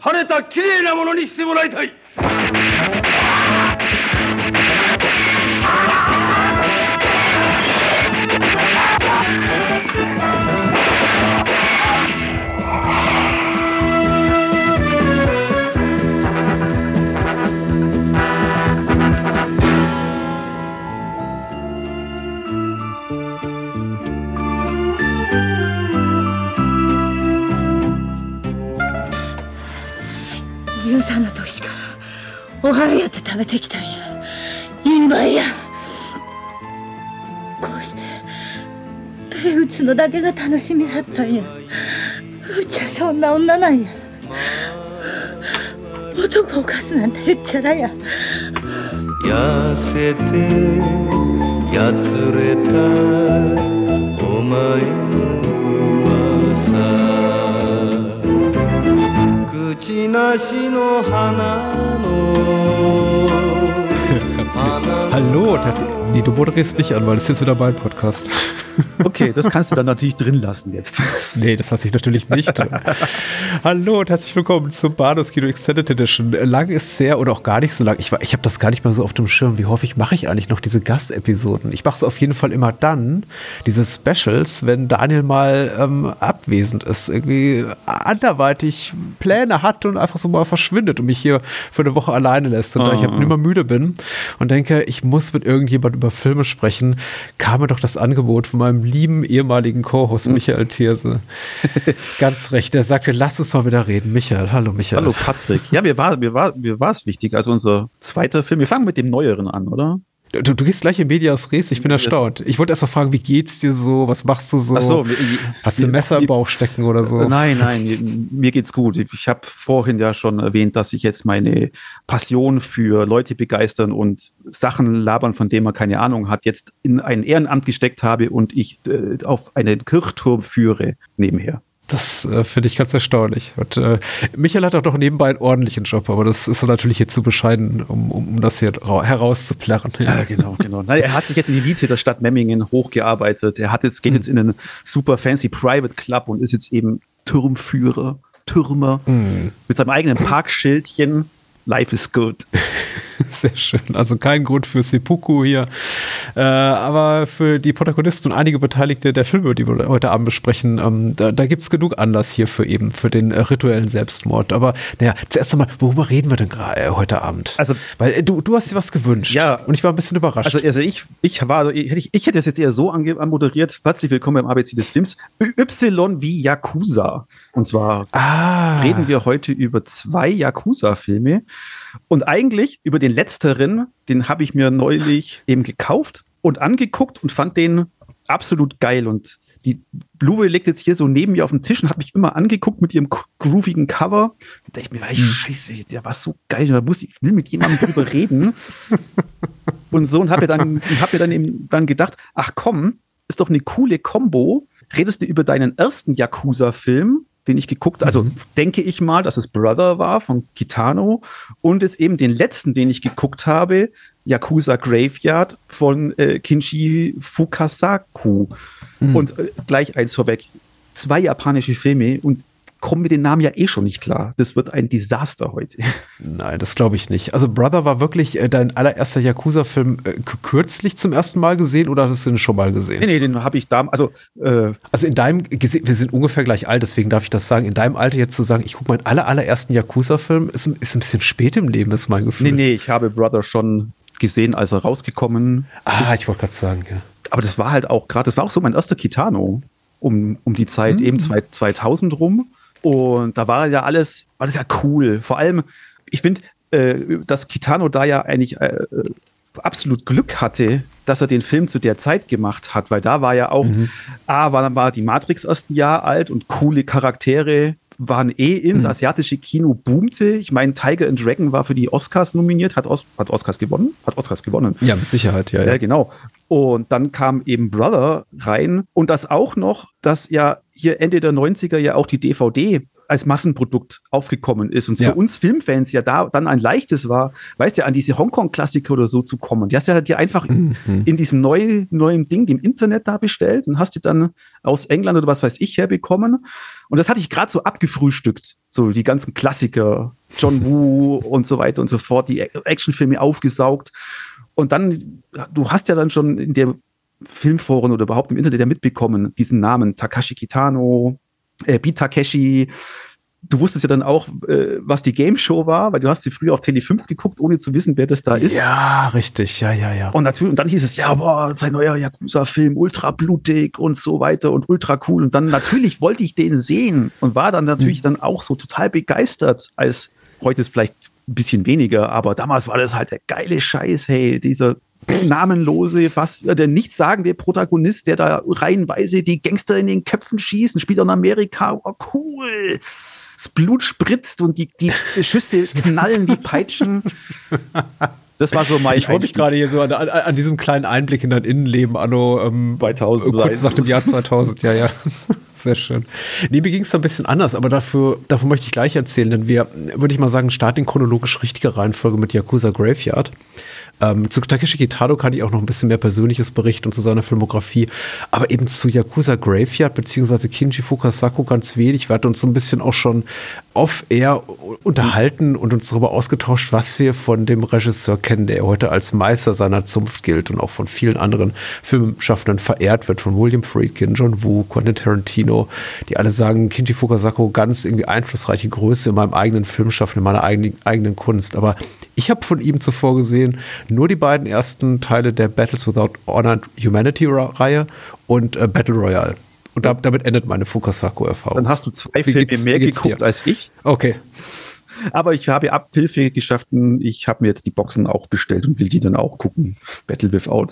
晴れた綺麗なものにしてもらいたい。おはるやって食べてきたんや。陰梅や。こうして手打つのだけが楽しみだったんや。うちはそんな女なんや。男をかすなんてへっちゃらや。痩せてやつれたお前 Hallo, nee, du moderierst dich an, weil es ist wieder mein Podcast. Okay, das kannst du dann natürlich drin lassen jetzt. Nee, das lasse ich natürlich nicht drin. Hallo und herzlich willkommen zum Bahnhofs Kino Extended Edition. Lang ist sehr oder auch gar nicht so lang. Ich, war- ich habe das gar nicht mal so auf dem Schirm. Wie häufig mache ich eigentlich noch diese Gastepisoden? Ich mache es auf jeden Fall immer dann, diese Specials, wenn Daniel mal ähm, abwesend ist, irgendwie anderweitig Pläne hat und einfach so mal verschwindet und mich hier für eine Woche alleine lässt. Und da ich halt immer müde bin und denke, ich muss mit irgendjemand über Filme sprechen, kam mir doch das Angebot von meinem lieben ehemaligen Co-Host Michael Thierse. Ganz recht. Er sagte, lass uns mal wieder reden. Michael, hallo Michael. Hallo Patrick. Ja, mir war, mir war, mir war es wichtig. Also unser zweiter Film. Wir fangen mit dem Neueren an, oder? Du, du gehst gleich in Medias Res, ich bin erstaunt. Ich wollte erst mal fragen, wie geht's dir so? Was machst du so? Ach so, Hast du ein Messer im Bauch stecken oder so? Nein, nein, mir- mir geht's gut. Ich habe vorhin ja schon erwähnt, dass ich jetzt meine Passion für Leute begeistern und Sachen labern, von denen man keine Ahnung hat, jetzt in ein Ehrenamt gesteckt habe und ich äh, auf einen Kirchturm führe nebenher. Das äh, finde ich ganz erstaunlich. Und äh, Michael hat auch noch nebenbei einen ordentlichen Job, aber das ist natürlich hier zu bescheiden, um, um, um das hier ra- herauszuplärren. Ja, genau, genau. Nein, er hat sich jetzt in die Elite der Stadt Memmingen hochgearbeitet. Er hat jetzt, geht jetzt in einen super fancy Private Club und ist jetzt eben Turmführer, Türmer mit seinem eigenen Parkschildchen. Life is good. Sehr schön. Also kein Grund für Seppuku hier. Äh, aber für die Protagonisten und einige Beteiligte der Filme, die wir heute Abend besprechen, ähm, da, da gibt es genug Anlass hier für eben, für den äh, rituellen Selbstmord. Aber naja, zuerst einmal, worüber reden wir denn gerade äh, heute Abend? Also- Weil äh, du, du hast dir was gewünscht. Ja. Und ich war ein bisschen überrascht. Also, also ich, ich war, ich, ich hätte es jetzt eher so ange, anmoderiert. Herzlich willkommen beim ABC des Films. Y wie Yakuza. Und zwar ah, reden wir heute über zwei Yakuza-Filme. Und eigentlich über den letzteren, den habe ich mir neulich eben gekauft und angeguckt und fand den absolut geil. Und die Blu-ray liegt jetzt hier so neben mir auf dem Tisch und hat mich immer angeguckt mit ihrem groovigen Cover. Da dachte ich mir, ey, scheiße, der war so geil. Da muss ich, ich will mit jemandem drüber reden. Und so und habe mir dann, hab mir dann eben dann gedacht, ach komm, ist doch eine coole Combo. Redest du über deinen ersten Yakuza-Film, den ich geguckt, also denke ich mal, dass es Brother war von Kitano und jetzt eben den letzten, den ich geguckt habe, Yakuza Graveyard von äh, Kinshi Fukasaku. Und äh, gleich eins vorweg, zwei japanische Filme und kommen mit den Namen ja eh schon nicht klar. Das wird ein Desaster heute. Nein, das glaube ich nicht. Also Brother war wirklich äh, dein allererster Yakuza-Film äh, kürzlich zum ersten Mal gesehen oder hattest du den schon mal gesehen? Nee, nee, den habe ich da, also äh, Also in deinem, wir sind ungefähr gleich alt, deswegen darf ich das sagen. In deinem Alter jetzt zu sagen, ich gucke meinen aller, allerersten Yakuza-Film, ist, ist ein bisschen spät im Leben, ist mein Gefühl. Nee, nee, ich habe Brother schon gesehen, als er rausgekommen Ah, ist. ich wollte gerade sagen, ja. Aber das war halt auch gerade, das war auch so mein erster Kitano um, um die Zeit, Hm. eben zwei, 2000 rum. Und da war ja alles, war das ja cool. Vor allem, ich finde, äh, dass Kitano da ja eigentlich äh, absolut Glück hatte, dass er den Film zu der Zeit gemacht hat, weil da war ja auch, Mhm. A, war, war die Matrix erst ein Jahr alt und coole Charaktere waren eh ins Mhm. asiatische Kino boomte. Ich meine, Tiger and Dragon war für die Oscars nominiert, hat, Os hat Oscars gewonnen, hat Oscars gewonnen. Ja, mit Sicherheit, ja. Ja, ja. genau. Und dann kam eben Brother rein und das auch noch, dass ja hier Ende der 90er ja auch die DVD als Massenprodukt aufgekommen ist. Und Ja. für uns Filmfans ja da dann ein leichtes war, weißt du, an diese Hongkong-Klassiker oder so zu kommen. Die hast ja dir einfach Mhm. in diesem neuen, neuen Ding, dem Internet da bestellt und hast die dann aus England oder was weiß ich herbekommen. Und das hatte ich gerade so abgefrühstückt. So die ganzen Klassiker, John Woo und so weiter und so fort, die Actionfilme aufgesaugt. Und dann, du hast ja dann schon in der Filmforen oder überhaupt im Internet ja mitbekommen, diesen Namen Takashi Kitano, äh, Beat Takeshi. Du wusstest ja dann auch, äh, was die Game Show war, weil du hast sie früher auf Tele 5 geguckt, ohne zu wissen, wer das da ist. Ja, richtig, ja, ja, ja. Und natürlich, und dann hieß es, ja, boah, sein neuer Yakuza-Film, ultra blutig und so weiter und ultra cool. Und dann natürlich wollte ich den sehen und war dann natürlich dann auch so total begeistert, als heute ist vielleicht ein bisschen weniger, aber damals war das halt der geile Scheiß, hey, dieser namenlose, fast der nichtssagende Protagonist, der da reihenweise die Gangster in den Köpfen schießt und spielt in Amerika. Oh, cool. Das Blut spritzt und die, die Schüsse knallen wie Peitschen. Das war so mein Ich freue mich gerade hier so an, an, an diesem kleinen Einblick in dein Innenleben, Anno ähm, 2000, kurz nach dem Jahr 2000, ja, ja. Sehr schön. Nee, mir ging es ein bisschen anders, aber dafür, davon möchte ich gleich erzählen, denn wir, würde ich mal sagen, starten in chronologisch richtiger Reihenfolge mit Yakuza Graveyard. Ähm, zu Takeshi Kitano kann ich auch noch ein bisschen mehr Persönliches berichten und zu seiner Filmografie, aber eben zu Yakuza Graveyard beziehungsweise Kinji Fukasaku ganz wenig. Wir hatten uns so ein bisschen auch schon off-air unterhalten und uns darüber ausgetauscht, was wir von dem Regisseur kennen, der heute als Meister seiner Zunft gilt und auch von vielen anderen Filmschaffenden verehrt wird, von William Friedkin, John Woo, Quentin Tarantino, die alle sagen, Kinji Fukasaku ganz irgendwie einflussreiche Größe in meinem eigenen Filmschaffen, in meiner eigenen, eigenen Kunst. Aber ich habe von ihm zuvor gesehen nur die beiden ersten Teile der Battles Without Honor and Humanity-Reihe und äh, Battle Royale. Und da, damit endet meine Fukasaku-Erfahrung. Dann hast du zwei Wie Filme mehr geguckt als ich. Okay. Aber ich habe Abhilfe geschafft. Ich habe mir jetzt die Boxen auch bestellt und will die dann auch gucken. Battle Without.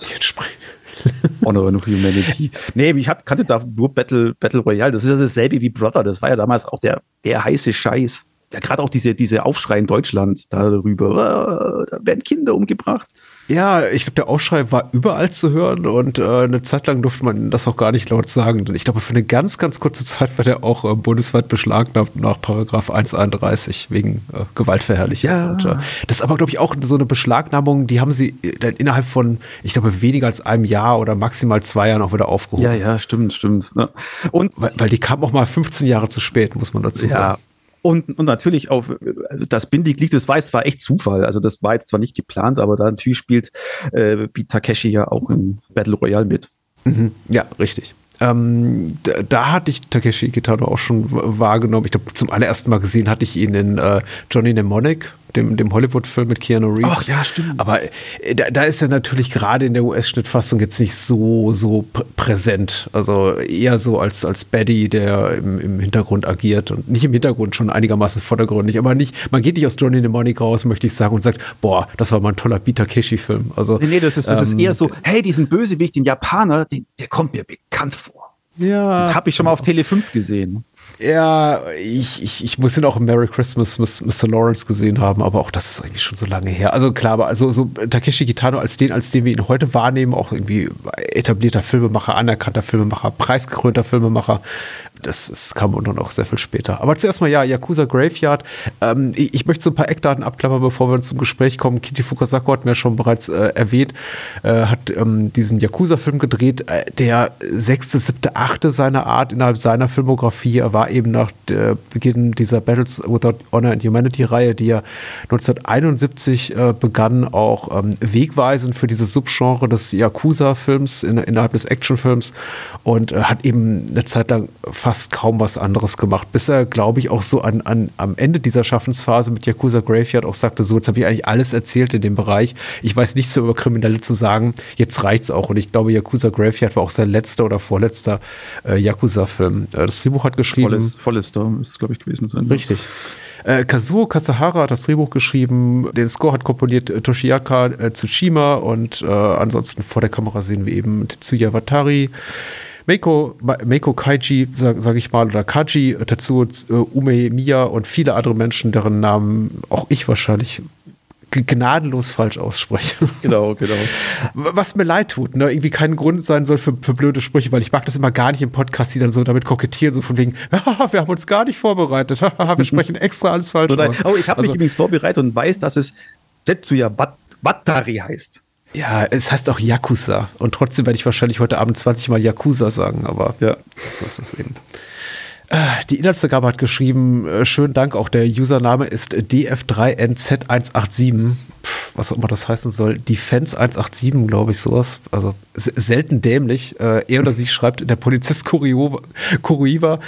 Honor and Humanity. Nee, ich kannte da nur Battle, Battle Royale. Das ist ja dasselbe wie Brother. Das war ja damals auch der, der heiße Scheiß. Ja, gerade auch diese, diese Aufschrei in Deutschland darüber. "Ah, da werden Kinder umgebracht. Ja, ich glaube, der Aufschrei war überall zu hören und äh, eine Zeit lang durfte man das auch gar nicht laut sagen. Denn ich glaube, für eine ganz, ganz kurze Zeit war der auch äh, bundesweit beschlagnahmt nach Paragraph 131 wegen äh, Gewaltverherrlichung. Ja. Und, äh, das ist aber, glaube ich, auch so eine Beschlagnahmung, die haben sie äh, dann innerhalb von, ich glaube, weniger als einem Jahr oder maximal zwei Jahren auch wieder aufgehoben. Ja, ja, stimmt, stimmt. Ja. Und Weil, weil die kam auch mal 15 Jahre zu spät, muss man dazu Ja. sagen. Und, und natürlich auch also das Bindeglied, das war jetzt zwar echt Zufall, also das war jetzt zwar nicht geplant, aber da natürlich spielt äh, Takeshi ja auch im Battle Royale mit. Mhm. Ja, richtig. Ähm, da, da hatte ich Takeshi Kitano auch schon wahrgenommen. Ich glaube, zum allerersten Mal gesehen hatte ich ihn in äh, Johnny Mnemonic, dem, dem Hollywood-Film mit Keanu Reeves. Ach ja, stimmt. Aber äh, da, da ist er natürlich gerade in der US-Schnittfassung jetzt nicht so, so pr präsent. Also eher so als, als Baddy, der im, im Hintergrund agiert und nicht im Hintergrund, schon einigermaßen vordergründig. Aber nicht, man geht nicht aus Johnny Mnemonic raus, möchte ich sagen, und sagt, boah, das war mal ein toller Beat Takeshi-Film. Also, Nee, nee, das ist, das ist ähm, eher so, hey, diesen Bösewicht, den Japaner, den, der kommt mir bekannt vor. Ja. Habe ich schon mal auf Tele 5 gesehen. Ja, ich, ich, ich muss ihn auch im Merry Christmas Mr. Lawrence gesehen haben, aber auch das ist eigentlich schon so lange her. Also klar, aber also so Takeshi Kitano als den, als den wir ihn heute wahrnehmen, auch irgendwie etablierter Filmemacher, anerkannter Filmemacher, preisgekrönter Filmemacher, das, das kam und dann auch sehr viel später. Aber zuerst mal ja, Yakuza Graveyard. Ähm, ich, ich möchte so ein paar Eckdaten abklappern, bevor wir zum Gespräch kommen. Kichi Fukasaku hat mir schon bereits äh, erwähnt, äh, hat ähm, diesen Yakuza-Film gedreht, äh, der sechste, siebte, achte seiner Art innerhalb seiner Filmografie. Er war eben nach Beginn dieser Battles Without Honor and Humanity-Reihe, die ja 1971 äh, begann, auch ähm, wegweisend für dieses Subgenre des Yakuza-Films in, innerhalb des Actionfilms und äh, hat eben eine Zeit lang fast kaum was anderes gemacht, bis er, glaube ich, auch so an, an, am Ende dieser Schaffensphase mit Yakuza Graveyard auch sagte, so, jetzt habe ich eigentlich alles erzählt in dem Bereich. Ich weiß nichts so über Kriminelle zu sagen, jetzt reicht's auch. Und ich glaube, Yakuza Graveyard war auch sein letzter oder vorletzter äh, Yakuza-Film. Äh, das Drehbuch hat geschrieben. Volles, Vollester ist es, glaube ich, gewesen sein. Richtig. Äh, Kazuo Kasahara hat das Drehbuch geschrieben, den Score hat komponiert äh, Toshiaka äh, Tsushima und äh, ansonsten vor der Kamera sehen wir eben Tetsuya Watari, Meiko, Meiko Kaiji, sag, sag ich mal, oder Kaji, Tetsuo äh, Ume Miya und viele andere Menschen, deren Namen auch ich wahrscheinlich gnadenlos falsch ausspreche. Genau, genau. Was mir leid tut, ne? irgendwie kein Grund sein soll für, für blöde Sprüche, weil ich mag das immer gar nicht im Podcast, die dann so damit kokettieren, so von wegen, "Haha, wir haben uns gar nicht vorbereitet, wir sprechen extra alles falsch Oder, aus. oh, ich habe mich Also, übrigens vorbereitet und weiß, dass es Tetsuya Bat Batari heißt. Ja, es heißt auch Yakuza und trotzdem werde ich wahrscheinlich heute Abend 20 Mal Yakuza sagen, aber Ja. so ist das eben. Äh, Die Inhaltsangabe hat geschrieben, äh, schönen Dank, auch der Username ist DF3NZ187, Pff, was auch immer das heißen soll, Defense 187, glaube ich, sowas. Also se- selten dämlich. Äh, Er oder sie schreibt, der Polizist Kuroiwa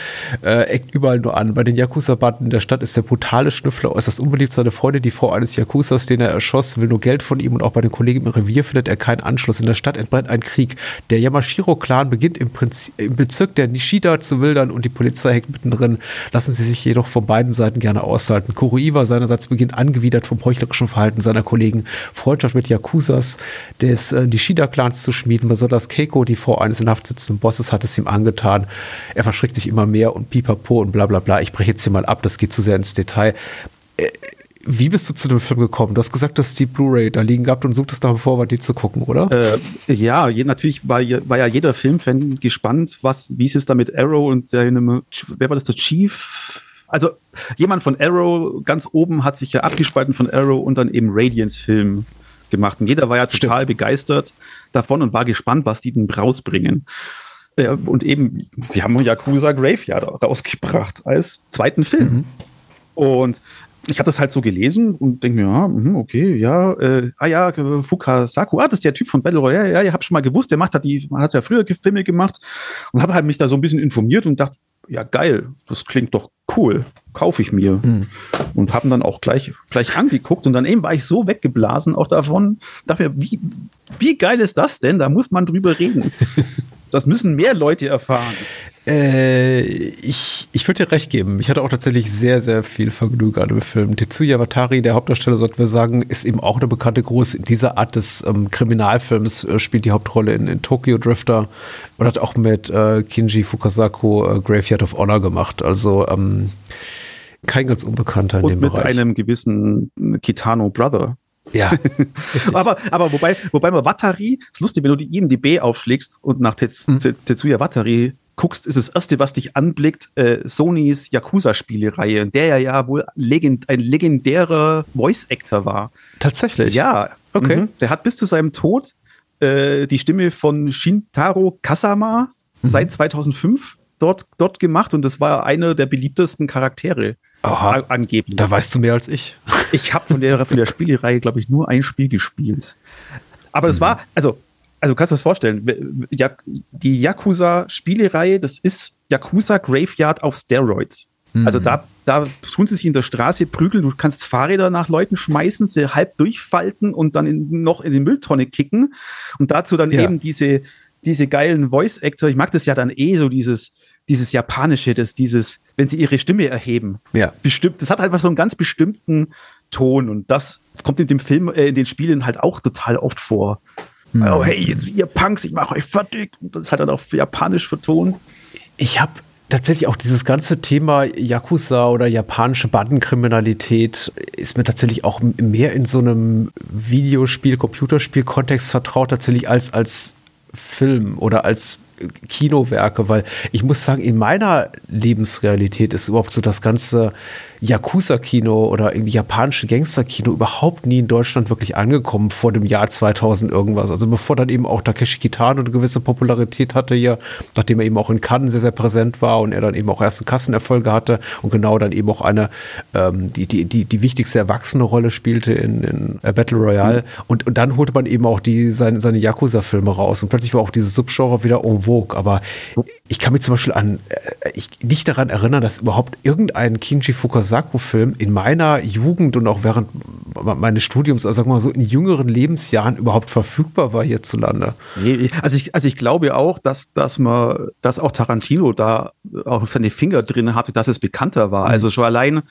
äh, eckt überall nur an. Bei den Yakuza-Banden in der Stadt ist der brutale Schnüffler äußerst unbeliebt. Seine Freundin, die Frau eines Yakuzas, den er erschoss, will nur Geld von ihm und auch bei den Kollegen im Revier findet er keinen Anschluss. In der Stadt entbrennt ein Krieg. Der Yamashiro-Clan beginnt im, Prinzip, im Bezirk der Nishida zu wildern und die Polizei hängt mittendrin. Lassen sie sich jedoch von beiden Seiten gerne aushalten. Kuroiwa seinerseits beginnt angewidert vom heuchlerischen Verhalten seiner Kollegen, Freundschaft mit Yakuzas des äh, Nishida-Clans zu schmieden. Besonders Keiko, die Frau eines in Haft sitzenden Bosses, hat es ihm angetan. Er verschreckt sich immer mehr und pipapo und bla bla bla. Ich breche jetzt hier mal ab, das geht zu sehr ins Detail. Äh, Wie bist du zu dem Film gekommen? Du hast gesagt, du hast die Blu-ray da liegen gehabt und suchtest nach dem Vorwand, die zu gucken, oder? Äh, ja, je, natürlich war, ja- war ja jeder Filmfan gespannt, was, wie ist es da mit Arrow und seinem, wer war das, der Chief? Also jemand von Arrow ganz oben hat sich ja abgespalten von Arrow und dann eben Radiance-Film gemacht. Und jeder war ja total begeistert davon und war gespannt, was die denn rausbringen. Ja, und eben, sie haben Yakuza Graveyard rausgebracht als zweiten Film. Und ich habe das halt so gelesen und denke mir, ja, mhm, okay, ja, äh, ah ja, äh, Fukasaku, ah, das ist der Typ von Battle Royale, ja, ich habe schon mal gewusst, der macht hat die, hat ja früher Filme gemacht und habe halt mich da so ein bisschen informiert und dachte, ja, geil, das klingt doch cool, kaufe ich mir. Und haben dann auch gleich, gleich angeguckt und dann eben war ich so weggeblasen auch davon, dachte mir, wie, wie geil ist das denn? Da muss man drüber reden. Das müssen mehr Leute erfahren. Äh, ich ich würde dir recht geben. Ich hatte auch tatsächlich sehr, sehr viel Vergnügen an dem Film. Tetsuya Watari, der Hauptdarsteller, sollten wir sagen, ist eben auch eine bekannte Größe in dieser Art des ähm, Kriminalfilms, äh, spielt die Hauptrolle in, in Tokyo Drifter und hat auch mit äh, Kinji Fukasaku äh, Graveyard of Honor gemacht. Also ähm, kein ganz Unbekannter in Und dem mit Bereich. einem gewissen Kitano Brother. ja, aber, aber wobei, wobei mal Watari, ist lustig, wenn du die IMDB aufschlägst und nach Tets, Te- Tetsuya Watari guckst, ist das erste, was dich anblickt, äh, Sonys Yakuza-Spielereihe, in der er ja wohl legend, ein legendärer Voice-Actor war. tatsächlich. Ja, Okay. Mhm. Der hat bis zu seinem Tod äh, die Stimme von Shintaro Kasama seit 2005 dort, dort gemacht und das war einer der beliebtesten Charaktere Aha. angeblich. Da weißt du mehr als ich. Ich habe von der, von der Spielereihe, glaube ich, nur ein Spiel gespielt. Aber es war, also, also kannst du dir das vorstellen, die Yakuza-Spielereihe, das ist Yakuza Graveyard auf Steroids. Also da, da tun sie sich in der Straße prügeln, du kannst Fahrräder nach Leuten schmeißen, sie halb durchfalten und dann in, noch in die Mülltonne kicken. Und dazu dann Ja. eben diese, diese geilen Voice-Actor. Ich mag das ja dann eh so, dieses, dieses Japanische, das, dieses, wenn sie ihre Stimme erheben Ja. bestimmt, das hat einfach so einen ganz bestimmten Ton und das kommt in dem Film, äh, in den Spielen halt auch total oft vor. Oh, hey, jetzt ihr Punks, ich mache euch fertig. Und das hat dann auf Japanisch vertont. Ich habe tatsächlich auch dieses ganze Thema Yakuza oder japanische Bandenkriminalität ist mir tatsächlich auch mehr in so einem Videospiel, Computerspiel-Kontext vertraut, tatsächlich als, als Film oder als Kinowerke, weil ich muss sagen, in meiner Lebensrealität ist überhaupt so das ganze Yakuza-Kino oder irgendwie japanische Gangster-Kino überhaupt nie in Deutschland wirklich angekommen vor dem Jahr 2000 irgendwas. Also bevor dann eben auch Takeshi Kitano eine gewisse Popularität hatte hier, nachdem er eben auch in Cannes sehr, sehr präsent war und er dann eben auch erste Kassenerfolge hatte und genau dann eben auch eine, ähm, die, die, die, die wichtigste erwachsene Rolle spielte in, in äh, Battle Royale. Und, und dann holte man eben auch die, seine, seine Yakuza-Filme raus und plötzlich war auch dieses Subgenre wieder en vogue. Aber ich kann mich zum Beispiel an, äh, ich nicht daran erinnern, dass überhaupt irgendein Kinji Fukasaku-Film in meiner Jugend und auch während meines Studiums, also sagen wir mal so in jüngeren Lebensjahren überhaupt verfügbar war hierzulande. Also ich, also ich glaube auch, dass, dass man, dass auch Tarantino da auch seine Finger drin hatte, dass es bekannter war. Also schon allein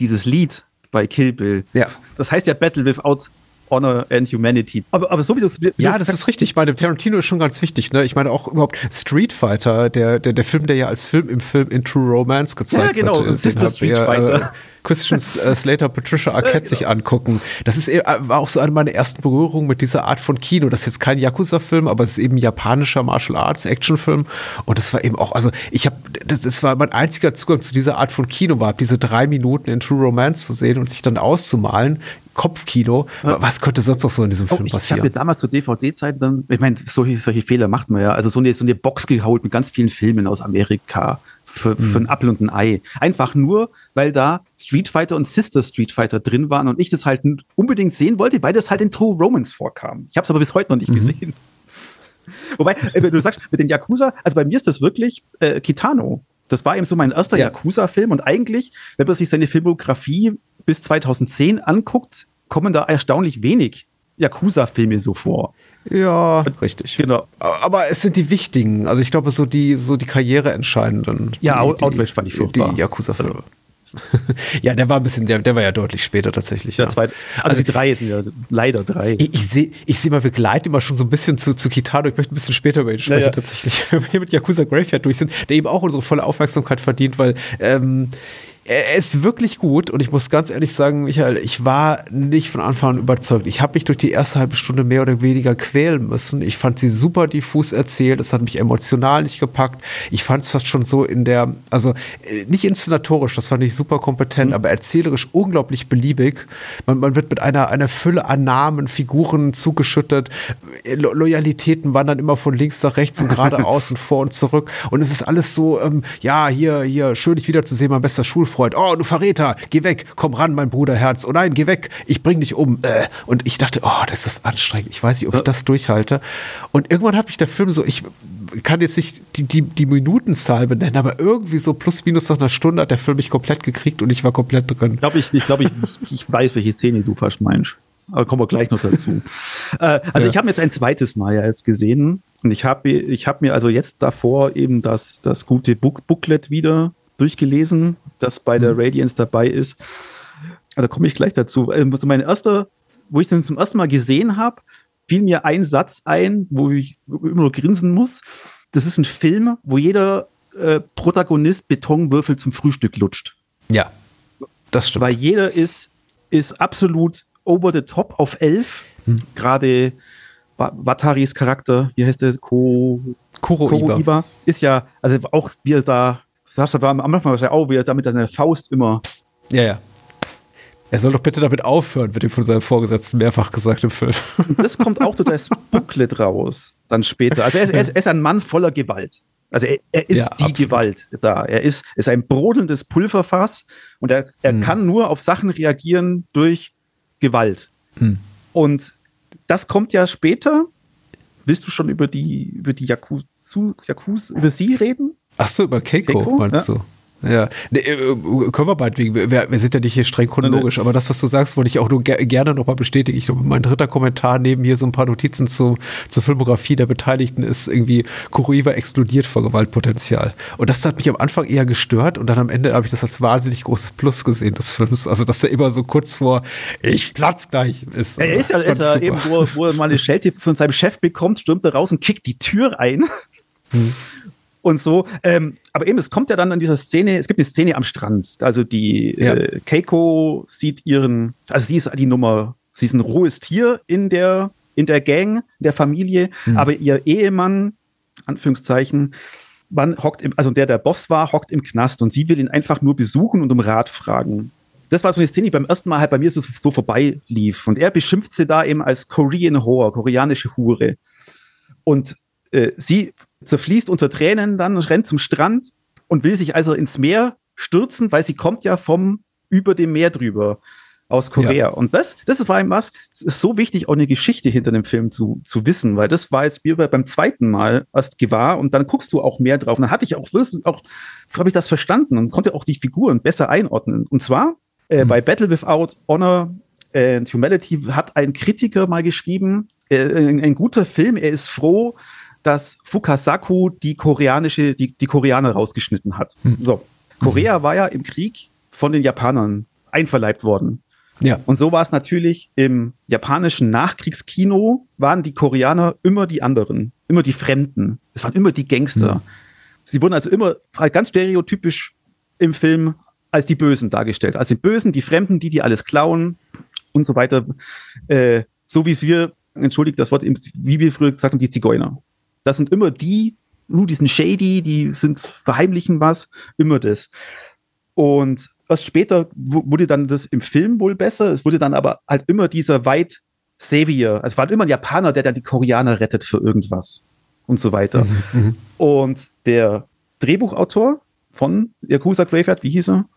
dieses Lied bei Kill Bill. Ja. Das heißt ja Battle Without Honor and Humanity. Aber, aber so wie du du Ja, das ist richtig. Ich meine, Tarantino ist schon ganz wichtig. Ne? Ich meine auch überhaupt Street Fighter, der, der, der Film, der ja als Film im Film In True Romance gezeigt Ja, genau, wird. äh, Sister Street er, Fighter. Äh, Christian äh, Slater, Patricia Arquette sich angucken. Das ist, äh, war auch so eine meiner ersten Berührungen mit dieser Art von Kino. Das ist jetzt kein Yakuza-Film, aber es ist eben ein japanischer Martial Arts Actionfilm. Und das war eben auch, also ich habe, das, das war mein einziger Zugang zu dieser Art von Kino, war diese drei Minuten in True Romance zu sehen und sich dann auszumalen. Kopfkino. Was könnte sonst noch so in diesem Oh, Film ich habe passieren? mir damals zur DVD-Zeit dann, ich meine, solche, solche Fehler macht man ja. Also so eine, so eine Box geholt mit ganz vielen Filmen aus Amerika für, Mhm. für ein Apfel und ein Ei. Einfach nur, weil da Street Fighter und Sister Street Fighter drin waren und ich das halt unbedingt sehen wollte, weil das halt in True Romance vorkam. Ich habe es aber bis heute noch nicht Mhm. gesehen. Wobei, äh, wenn du sagst, mit den Yakuza, also bei mir ist das wirklich äh, Kitano. Das war eben so mein erster Ja. Yakuza-Film und eigentlich, wenn man sich seine Filmografie bis 2010 anguckt, kommen da erstaunlich wenig Yakuza-Filme so vor. Ja, richtig. Genau. Aber es sind die wichtigen, also ich glaube, so die, so die Karriere entscheidenden. Ja, die, Out- Outrage fand ich furchtbar. Die Yakuza-Filme. ja, der war ein bisschen, der, der war ja deutlich später tatsächlich. Der ja. zweite, also, die drei sind ja leider drei. Ich, ich sehe ich seh mal, wir gleiten immer schon so ein bisschen zu, zu Kitano. Ich möchte ein bisschen später über ihn sprechen, Ja, ja. tatsächlich. Wenn wir hier mit Yakuza Graveyard durch sind, der eben auch unsere volle Aufmerksamkeit verdient, weil ähm, er ist wirklich gut und ich muss ganz ehrlich sagen, Michael, ich war nicht von Anfang an überzeugt. Ich habe mich durch die erste halbe Stunde mehr oder weniger quälen müssen. Ich fand sie super diffus erzählt, es hat mich emotional nicht gepackt. Ich fand es fast schon so in der, also äh, nicht inszenatorisch, das fand ich super kompetent, aber erzählerisch unglaublich beliebig. Man, man wird mit einer, einer Fülle an Namen, Figuren zugeschüttet. Lo Loyalitäten wandern immer von links nach rechts und geradeaus und vor und zurück. Und es ist alles so, ähm, ja, hier, hier, schön dich wiederzusehen, mein bester Schulfreund. Oh, du Verräter, geh weg, komm ran, mein Bruderherz. Oh nein, geh weg, ich bring dich um. Äh. Und ich dachte, oh, das ist das anstrengend. Ich weiß nicht, ob ich das durchhalte. Und irgendwann hat mich der Film so, ich kann jetzt nicht die, die, die Minutenzahl benennen, aber irgendwie so plus minus nach einer Stunde hat der Film mich komplett gekriegt und ich war komplett drin. Ich glaube, ich, ich, glaub, ich, ich weiß, welche Szene du fast meinst. Aber kommen wir gleich noch dazu. äh, also Ja. ich habe jetzt ein zweites Mal ja jetzt gesehen und ich habe ich hab mir also jetzt davor eben das, das gute Book Booklet wieder durchgelesen, das bei der Radiance dabei ist. Da komme ich gleich dazu. Ähm, Also mein erster, wo ich den zum ersten Mal gesehen habe, fiel mir ein Satz ein, wo ich immer nur grinsen muss. Das ist ein Film, wo jeder äh, Protagonist Betonwürfel zum Frühstück lutscht Ja, das stimmt. weil jeder ist, ist absolut over the top auf elf. Hm. Gerade Wa- Wataris Charakter, wie heißt der? Ko, Kuro, Koro Iba. Iba. Ist ja, also auch wie er da, Sascha war am Anfang wahrscheinlich auch, wie er da mit seiner Faust immer. Ja, ja. Er soll doch bitte damit aufhören, wird ihm von seinem Vorgesetzten mehrfach gesagt im Film. Und das kommt auch durch das Booklet raus, dann später. Also er ist, er ist, er ist ein Mann voller Gewalt. Also er, er ist Ja, die absolut. Gewalt da. Er ist, ist ein brodelndes Pulverfass und er, er Hm. kann nur auf Sachen reagieren durch Gewalt. Hm. Und das kommt ja später. Willst du schon über die, über die Yakuza, Yakuza, über sie reden? Ach so, über Keiko, Keiko? meinst Ja. du? Ja, nee, äh, können wir meinetwegen, wir, wir sind ja nicht hier streng chronologisch, aber das, was du sagst, wollte ich auch nur ger gerne nochmal bestätigen. Ich glaube, mein dritter Kommentar neben hier so ein paar Notizen zu, zur Filmografie der Beteiligten ist irgendwie, Kuroiwa explodiert vor Gewaltpotenzial. Und das hat mich am Anfang eher gestört und dann am Ende habe ich das als wahnsinnig großes Plus gesehen des Films. Also, dass er immer so kurz vor, ich platz gleich ist. Er ist ja, ist ja eben, wo, er- wo er mal eine Schelte von seinem Chef bekommt, stürmt er raus und kickt die Tür ein. Und so. Ähm, aber eben, es kommt ja dann an dieser Szene, es gibt eine Szene am Strand. Also die Ja. äh, Keiko sieht ihren, also sie ist die Nummer, sie ist ein rohes Tier in der, in der Gang, in der Familie, aber ihr Ehemann, Anführungszeichen, man hockt im, also der der Boss war, hockt im Knast und sie will ihn einfach nur besuchen und um Rat fragen. Das war so eine Szene, die beim ersten Mal halt bei mir so, so vorbei lief. Und er beschimpft sie da eben als Korean Whore, koreanische Hure. Und äh, sie zerfließt unter Tränen dann, rennt zum Strand und will sich also ins Meer stürzen, weil sie kommt ja vom über dem Meer drüber aus Korea. Ja. Und das, das war ihm was, es ist so wichtig, auch eine Geschichte hinter dem Film zu, zu wissen, weil das war jetzt mir bei- beim zweiten Mal erst gewahr und dann guckst du auch mehr drauf. Und dann hatte ich auch, auch habe ich das verstanden und konnte auch die Figuren besser einordnen. Und zwar äh, bei Battle Without Honor and Humanity hat ein Kritiker mal geschrieben, äh, ein, ein guter Film, er ist froh, dass Fukasaku die koreanische, die, die Koreaner rausgeschnitten hat. So. Korea war ja im Krieg von den Japanern einverleibt worden. Ja. Und so war es natürlich im japanischen Nachkriegskino, waren die Koreaner immer die anderen, immer die Fremden. Es waren immer die Gangster. Sie wurden also immer ganz stereotypisch im Film als die Bösen dargestellt. Als die Bösen, die Fremden, die, die alles klauen und so weiter. Äh, so wie wir, entschuldigt das Wort, wie wir früher gesagt haben, die Zigeuner. Das sind immer die, nur die sind shady, die sind verheimlichen was, immer das. Und erst später wurde dann das im Film wohl besser. Es wurde dann aber halt immer dieser White Savior. Es war halt immer ein Japaner, der dann die Koreaner rettet für irgendwas und so weiter. Mhm, mhm. und der Drehbuchautor von Yakuza Graveyard, wie hieß er?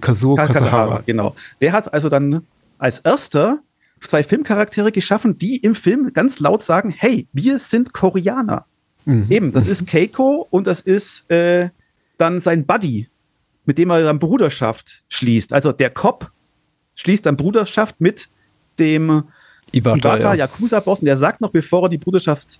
Kazuo Kasahara. Genau. Der hat also dann als erster zwei Filmcharaktere geschaffen, die im Film ganz laut sagen, hey, wir sind Koreaner. Mhm. Eben, das ist Keiko und das ist äh, dann sein Buddy, mit dem er dann Bruderschaft schließt. Also der Cop schließt dann Bruderschaft mit dem Iwata, Iwata ja. Yakuza-Boss und der sagt noch, bevor er die Bruderschaft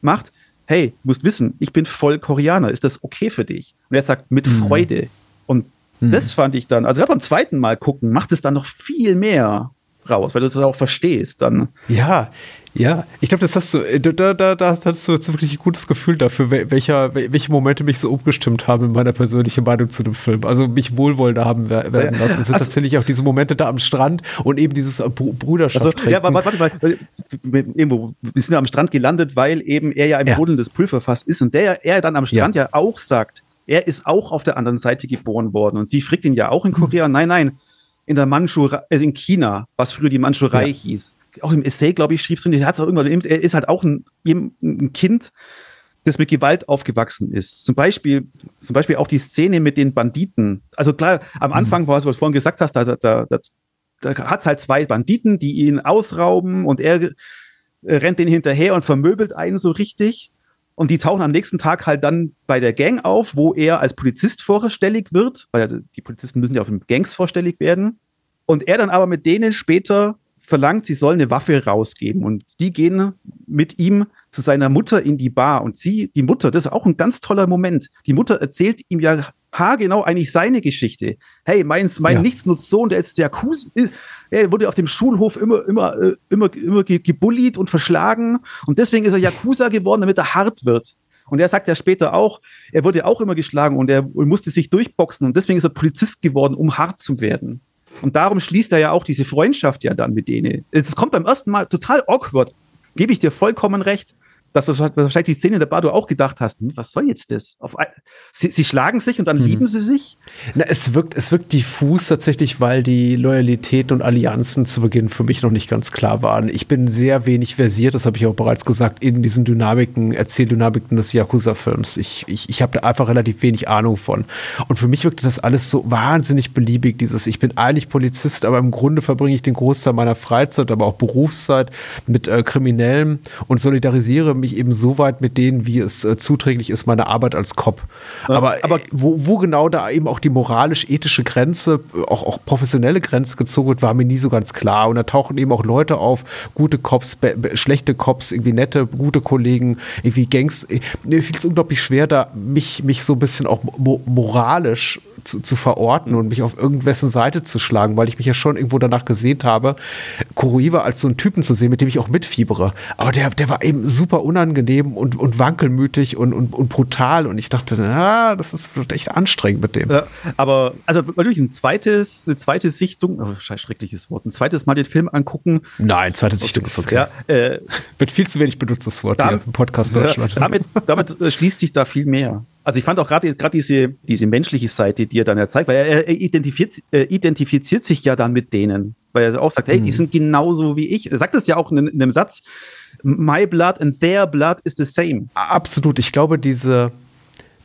macht, hey, du musst wissen, ich bin voll Koreaner, ist das okay für dich? Und er sagt, mit mhm. Freude. Und mhm. das fand ich dann, also gerade beim zweiten Mal gucken, macht es dann noch viel mehr raus, weil du es auch verstehst dann. Ja, ja, ich glaube, das hast du, äh, da, da, da hast du wirklich ein gutes Gefühl dafür, welcher, welche Momente mich so umgestimmt haben in meiner persönlichen Meinung zu dem Film. Also mich wohlwollender haben werden lassen. Es sind also, tatsächlich auch diese Momente da am Strand und eben dieses Bruderschaft. Also, ja, warte, warte mal. Irgendwo, wir sind am Strand gelandet, weil eben er ja im ja. Boden des Pulverfass ist und der er dann am Strand ja. ja auch sagt, er ist auch auf der anderen Seite geboren worden und sie fragt ihn ja auch in Korea. Hm. Nein, nein, in der Manchurei, äh, in China, was früher die Manchurei ja. hieß. Auch im Essay, glaube ich, schrieb es drin, er hat auch irgendwann, er ist halt auch ein, ein Kind, das mit Gewalt aufgewachsen ist. Zum Beispiel, zum Beispiel auch die Szene mit den Banditen. Also klar, am Anfang, mhm. was du vorhin gesagt hast, da, da, da, da hat es halt zwei Banditen, die ihn ausrauben und er äh, rennt den hinterher und vermöbelt einen so richtig. Und die tauchen am nächsten Tag halt dann bei der Gang auf, wo er als Polizist vorstellig wird, weil die Polizisten müssen ja auf den Gangs vorstellig werden. Und er dann aber mit denen später verlangt, sie soll eine Waffe rausgeben. Und die gehen mit ihm zu seiner Mutter in die Bar. Und sie, die Mutter, das ist auch ein ganz toller Moment. Die Mutter erzählt ihm ja haargenau eigentlich seine Geschichte. Hey, mein, mein ja. Nichtsnutzsohn, der jetzt der Kus, er wurde auf dem Schulhof immer, immer, äh, immer, immer gebullied und verschlagen. Und deswegen ist er Yakuza geworden, damit er hart wird. Und er sagt ja später auch, er wurde auch immer geschlagen und er musste sich durchboxen. Und deswegen ist er Polizist geworden, um hart zu werden. Und darum schließt er ja auch diese Freundschaft ja dann mit denen. Es kommt beim ersten Mal total awkward. Gebe ich dir vollkommen recht dass du wahrscheinlich die Szene der Bar du auch gedacht hast, hm, was soll jetzt das? Sie, sie, schlagen sich und dann mhm. lieben sie sich? Na, es wirkt, es wirkt diffus tatsächlich, weil die Loyalität und Allianzen zu Beginn für mich noch nicht ganz klar waren. Ich bin sehr wenig versiert, das habe ich auch bereits gesagt, in diesen Dynamiken, Erzähldynamiken des Yakuza-Films. Ich, ich, ich habe da einfach relativ wenig Ahnung von. Und für mich wirkte das alles so wahnsinnig beliebig, dieses, ich bin eigentlich Polizist, aber im Grunde verbringe ich den Großteil meiner Freizeit, aber auch Berufszeit mit äh, Kriminellen und solidarisiere mich eben so weit mit denen, wie es äh, zuträglich ist, meine Arbeit als Cop. Ja, aber, aber wo, wo, genau da eben auch die moralisch-ethische Grenze, auch, auch professionelle Grenze gezogen wird, war mir nie so ganz klar. Und da tauchen eben auch Leute auf, gute Cops, schlechte Cops, irgendwie nette, gute Kollegen, irgendwie Gangs. Mir fiel es unglaublich schwer, da mich, mich so ein bisschen auch mo moralisch zu, zu, verorten und mich auf irgendwessen Seite zu schlagen, weil ich mich ja schon irgendwo danach gesehnt habe, Kuroiwa als so einen Typen zu sehen, mit dem ich auch mitfiebere. Aber der, der war eben super unangenehm und, und wankelmütig und, und, und brutal und ich dachte, na, das ist echt anstrengend mit dem. Ja, aber, also natürlich ein zweites, eine zweite Sichtung, oh, schreckliches Wort, ein zweites Mal den Film angucken. Nein, zweite Sichtung ist okay. Ja, äh, Wird viel zu wenig benutztes Wort damit, hier im Podcast Deutschland. Damit, damit schließt sich da viel mehr. Also ich fand auch gerade diese, diese menschliche Seite, die er dann ja zeigt, weil er, er identifiziert, äh, identifiziert sich ja dann mit denen. Weil er auch sagt, hey, die mhm. sind genauso wie ich. Er sagt das ja auch in, in einem Satz, my blood and their blood is the same. Absolut. Ich glaube, diese,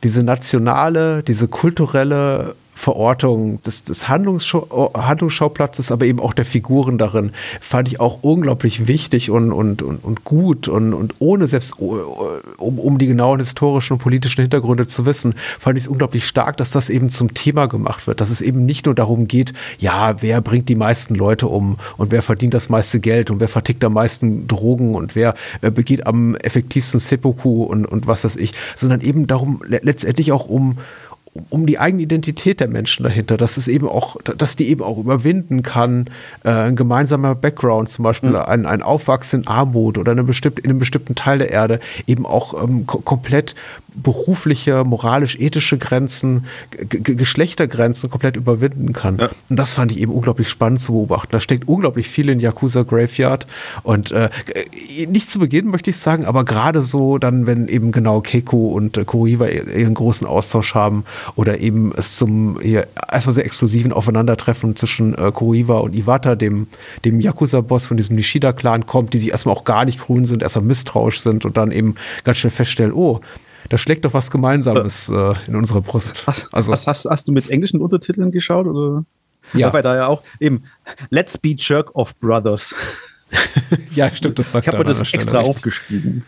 diese nationale, diese kulturelle Verortung des, des Handlungsschau Handlungsschauplatz aber eben auch der Figuren darin, fand ich auch unglaublich wichtig und, und, und, und gut und, und ohne selbst, um, um die genauen historischen und politischen Hintergründe zu wissen, fand ich es unglaublich stark, dass das eben zum Thema gemacht wird, dass es eben nicht nur darum geht, ja, wer bringt die meisten Leute um und wer verdient das meiste Geld und wer vertickt am meisten Drogen und wer äh, begeht am effektivsten Seppuku und, und was weiß ich, sondern eben darum letztendlich auch um um die eigene Identität der Menschen dahinter, dass es eben auch, dass die eben auch überwinden kann, äh, ein gemeinsamer Background, zum Beispiel mhm. ein, ein Aufwachsen in Armut oder eine bestimmte, in einem bestimmten Teil der Erde, eben auch ähm, komplett berufliche, moralisch-ethische Grenzen, Geschlechtergrenzen komplett überwinden kann. Ja. Und das fand ich eben unglaublich spannend zu beobachten. Da steckt unglaublich viel in Yakuza Graveyard. Und äh, nicht zu Beginn möchte ich sagen, aber gerade so dann, wenn eben genau Keiko und äh, Kuriwa ihren großen Austausch haben oder eben es zum hier, erstmal sehr explosiven Aufeinandertreffen zwischen äh, Kuriwa und Iwata, dem, dem Yakuza-Boss von diesem Nishida-Clan kommt, die sich erstmal auch gar nicht grün sind, erstmal misstrauisch sind und dann eben ganz schnell feststellen, oh, da schlägt doch was Gemeinsames äh, in unserer Brust. Hast, also, hast, hast, hast, du mit englischen Untertiteln geschaut? Oder? Ja. Weil da ja auch eben Let's be Jerk of Brothers. ja, stimmt, das sagt Ich habe mir das extra richtig. aufgeschrieben.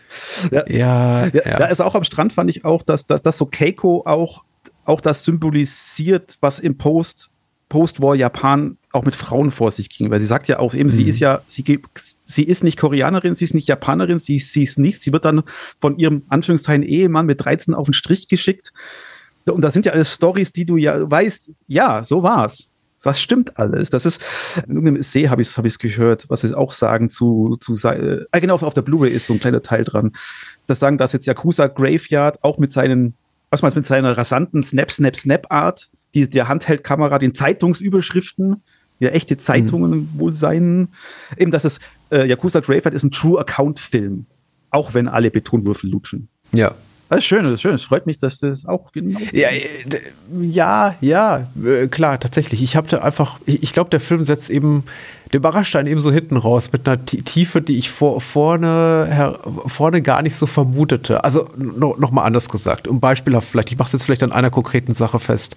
Ja, ja, ja. ja. Also auch am Strand fand ich auch, dass, dass, dass so Keiko auch, auch das symbolisiert, was im Post, Post-War Japan auch mit Frauen vor sich ging, weil sie sagt ja auch eben, mhm. sie ist ja, sie, sie ist nicht Koreanerin, sie ist nicht Japanerin, sie, sie ist nichts, sie wird dann von ihrem Anführungszeichen Ehemann mit 13 auf den Strich geschickt. Und das sind ja alles Stories, die du ja weißt, ja, so war's. Das stimmt alles. Das ist, in irgendeinem See habe ich es hab gehört, was sie auch sagen zu, zu äh, genau, auf der Blu-ray ist so ein kleiner Teil dran. Das sagen, dass jetzt Yakuza Graveyard auch mit seinen, was man mit seiner rasanten Snap, Snap, Snap-Art, die der Handheldkamera, den Zeitungsüberschriften, ja echte Zeitungen mhm. wohl sein. Eben, dass es äh, Yakuza Graveyard ist ein True Account Film, auch wenn alle Betonwürfel lutschen. Ja. Das ist schön, das ist schön. Es freut mich, dass das auch genau ja, äh, ja, ja, äh, klar, tatsächlich. Ich habe einfach, ich, ich glaube, der Film setzt eben der überrascht einen eben so hinten raus mit einer Tiefe, die ich vor, vorne, vorne gar nicht so vermutete. Also no, nochmal anders gesagt, um beispielhaft vielleicht, ich mache es jetzt vielleicht an einer konkreten Sache fest.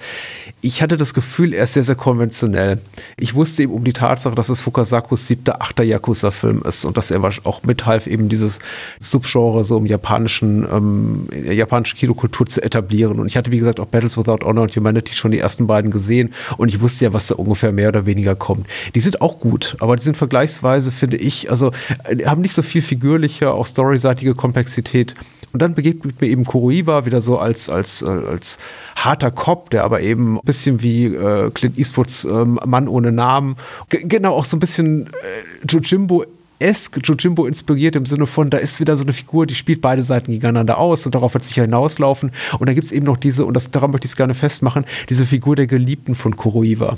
Ich hatte das Gefühl, er ist sehr, sehr konventionell. Ich wusste eben um die Tatsache, dass es Fukasakus siebter, achter Yakuza-Film ist und dass er auch mithalf, eben dieses Subgenre so im japanischen, ähm, in der japanischen Kinokultur zu etablieren. Und ich hatte, wie gesagt, auch Battles Without Honor und Humanity schon die ersten beiden gesehen und ich wusste ja, was da ungefähr mehr oder weniger kommt. Die sind auch gut gut, aber die sind vergleichsweise, finde ich, also äh, haben nicht so viel figürliche, auch storyseitige Komplexität. Und dann begegnet mir eben Kuroiwa wieder so als, als, äh, als harter Cop, der aber eben ein bisschen wie äh, Clint Eastwoods äh, Mann ohne Namen, genau auch so ein bisschen äh, Jojimbo esk Jojimbo inspiriert im Sinne von, da ist wieder so eine Figur, die spielt beide Seiten gegeneinander aus und darauf wird sicher hinauslaufen. Und da gibt es eben noch diese, und das, daran möchte ich es gerne festmachen, diese Figur der Geliebten von Kuroiwa,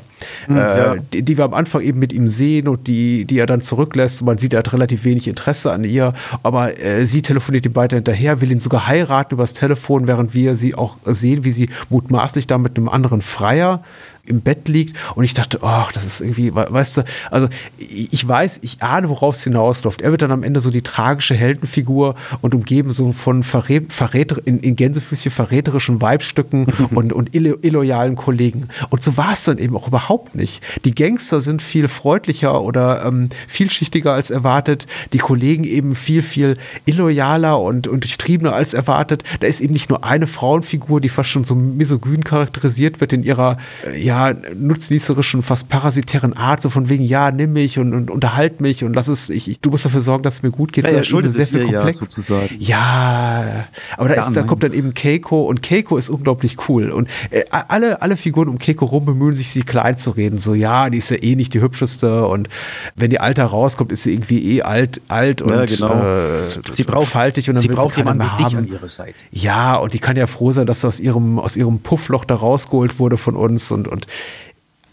mhm, äh, ja. die, die, wir am Anfang eben mit ihm sehen und die, die er dann zurücklässt. Und man sieht, er hat relativ wenig Interesse an ihr, aber äh, sie telefoniert ihm weiter hinterher, will ihn sogar heiraten übers Telefon, während wir sie auch sehen, wie sie mutmaßlich da mit einem anderen Freier im Bett liegt und ich dachte, ach, das ist irgendwie, weißt du, also ich weiß, ich ahne, worauf es hinausläuft. Er wird dann am Ende so die tragische Heldenfigur und umgeben so von Verrät, Verräter, in, in Gänsefüßchen verräterischen Weibstücken und, und illoyalen Kollegen. Und so war es dann eben auch überhaupt nicht. Die Gangster sind viel freundlicher oder ähm, vielschichtiger als erwartet, die Kollegen eben viel, viel illoyaler und, und durchtriebener als erwartet. Da ist eben nicht nur eine Frauenfigur, die fast schon so misogyn charakterisiert wird in ihrer, äh, ja, ja, nutznießerischen, fast parasitären Art, so von wegen, ja, nimm mich und, und unterhalt mich und lass es, ich, du musst dafür sorgen, dass es mir gut geht. Ja, ja, schuldet sehr viel komplex. Ja, sozusagen. ja, aber da, ist, da kommt dann eben Keiko und Keiko ist unglaublich cool und äh, alle, alle Figuren um Keiko rum bemühen sich, sie klein zu reden, so, ja, die ist ja eh nicht die hübscheste und wenn die Alter rauskommt, ist sie irgendwie eh alt, alt und ja, genau. äh, sie braucht, faltig und dann sie braucht jemanden mehr haben. an ihrer Seite. Ja, und die kann ja froh sein, dass sie aus ihrem, aus ihrem Puffloch da rausgeholt wurde von uns und, und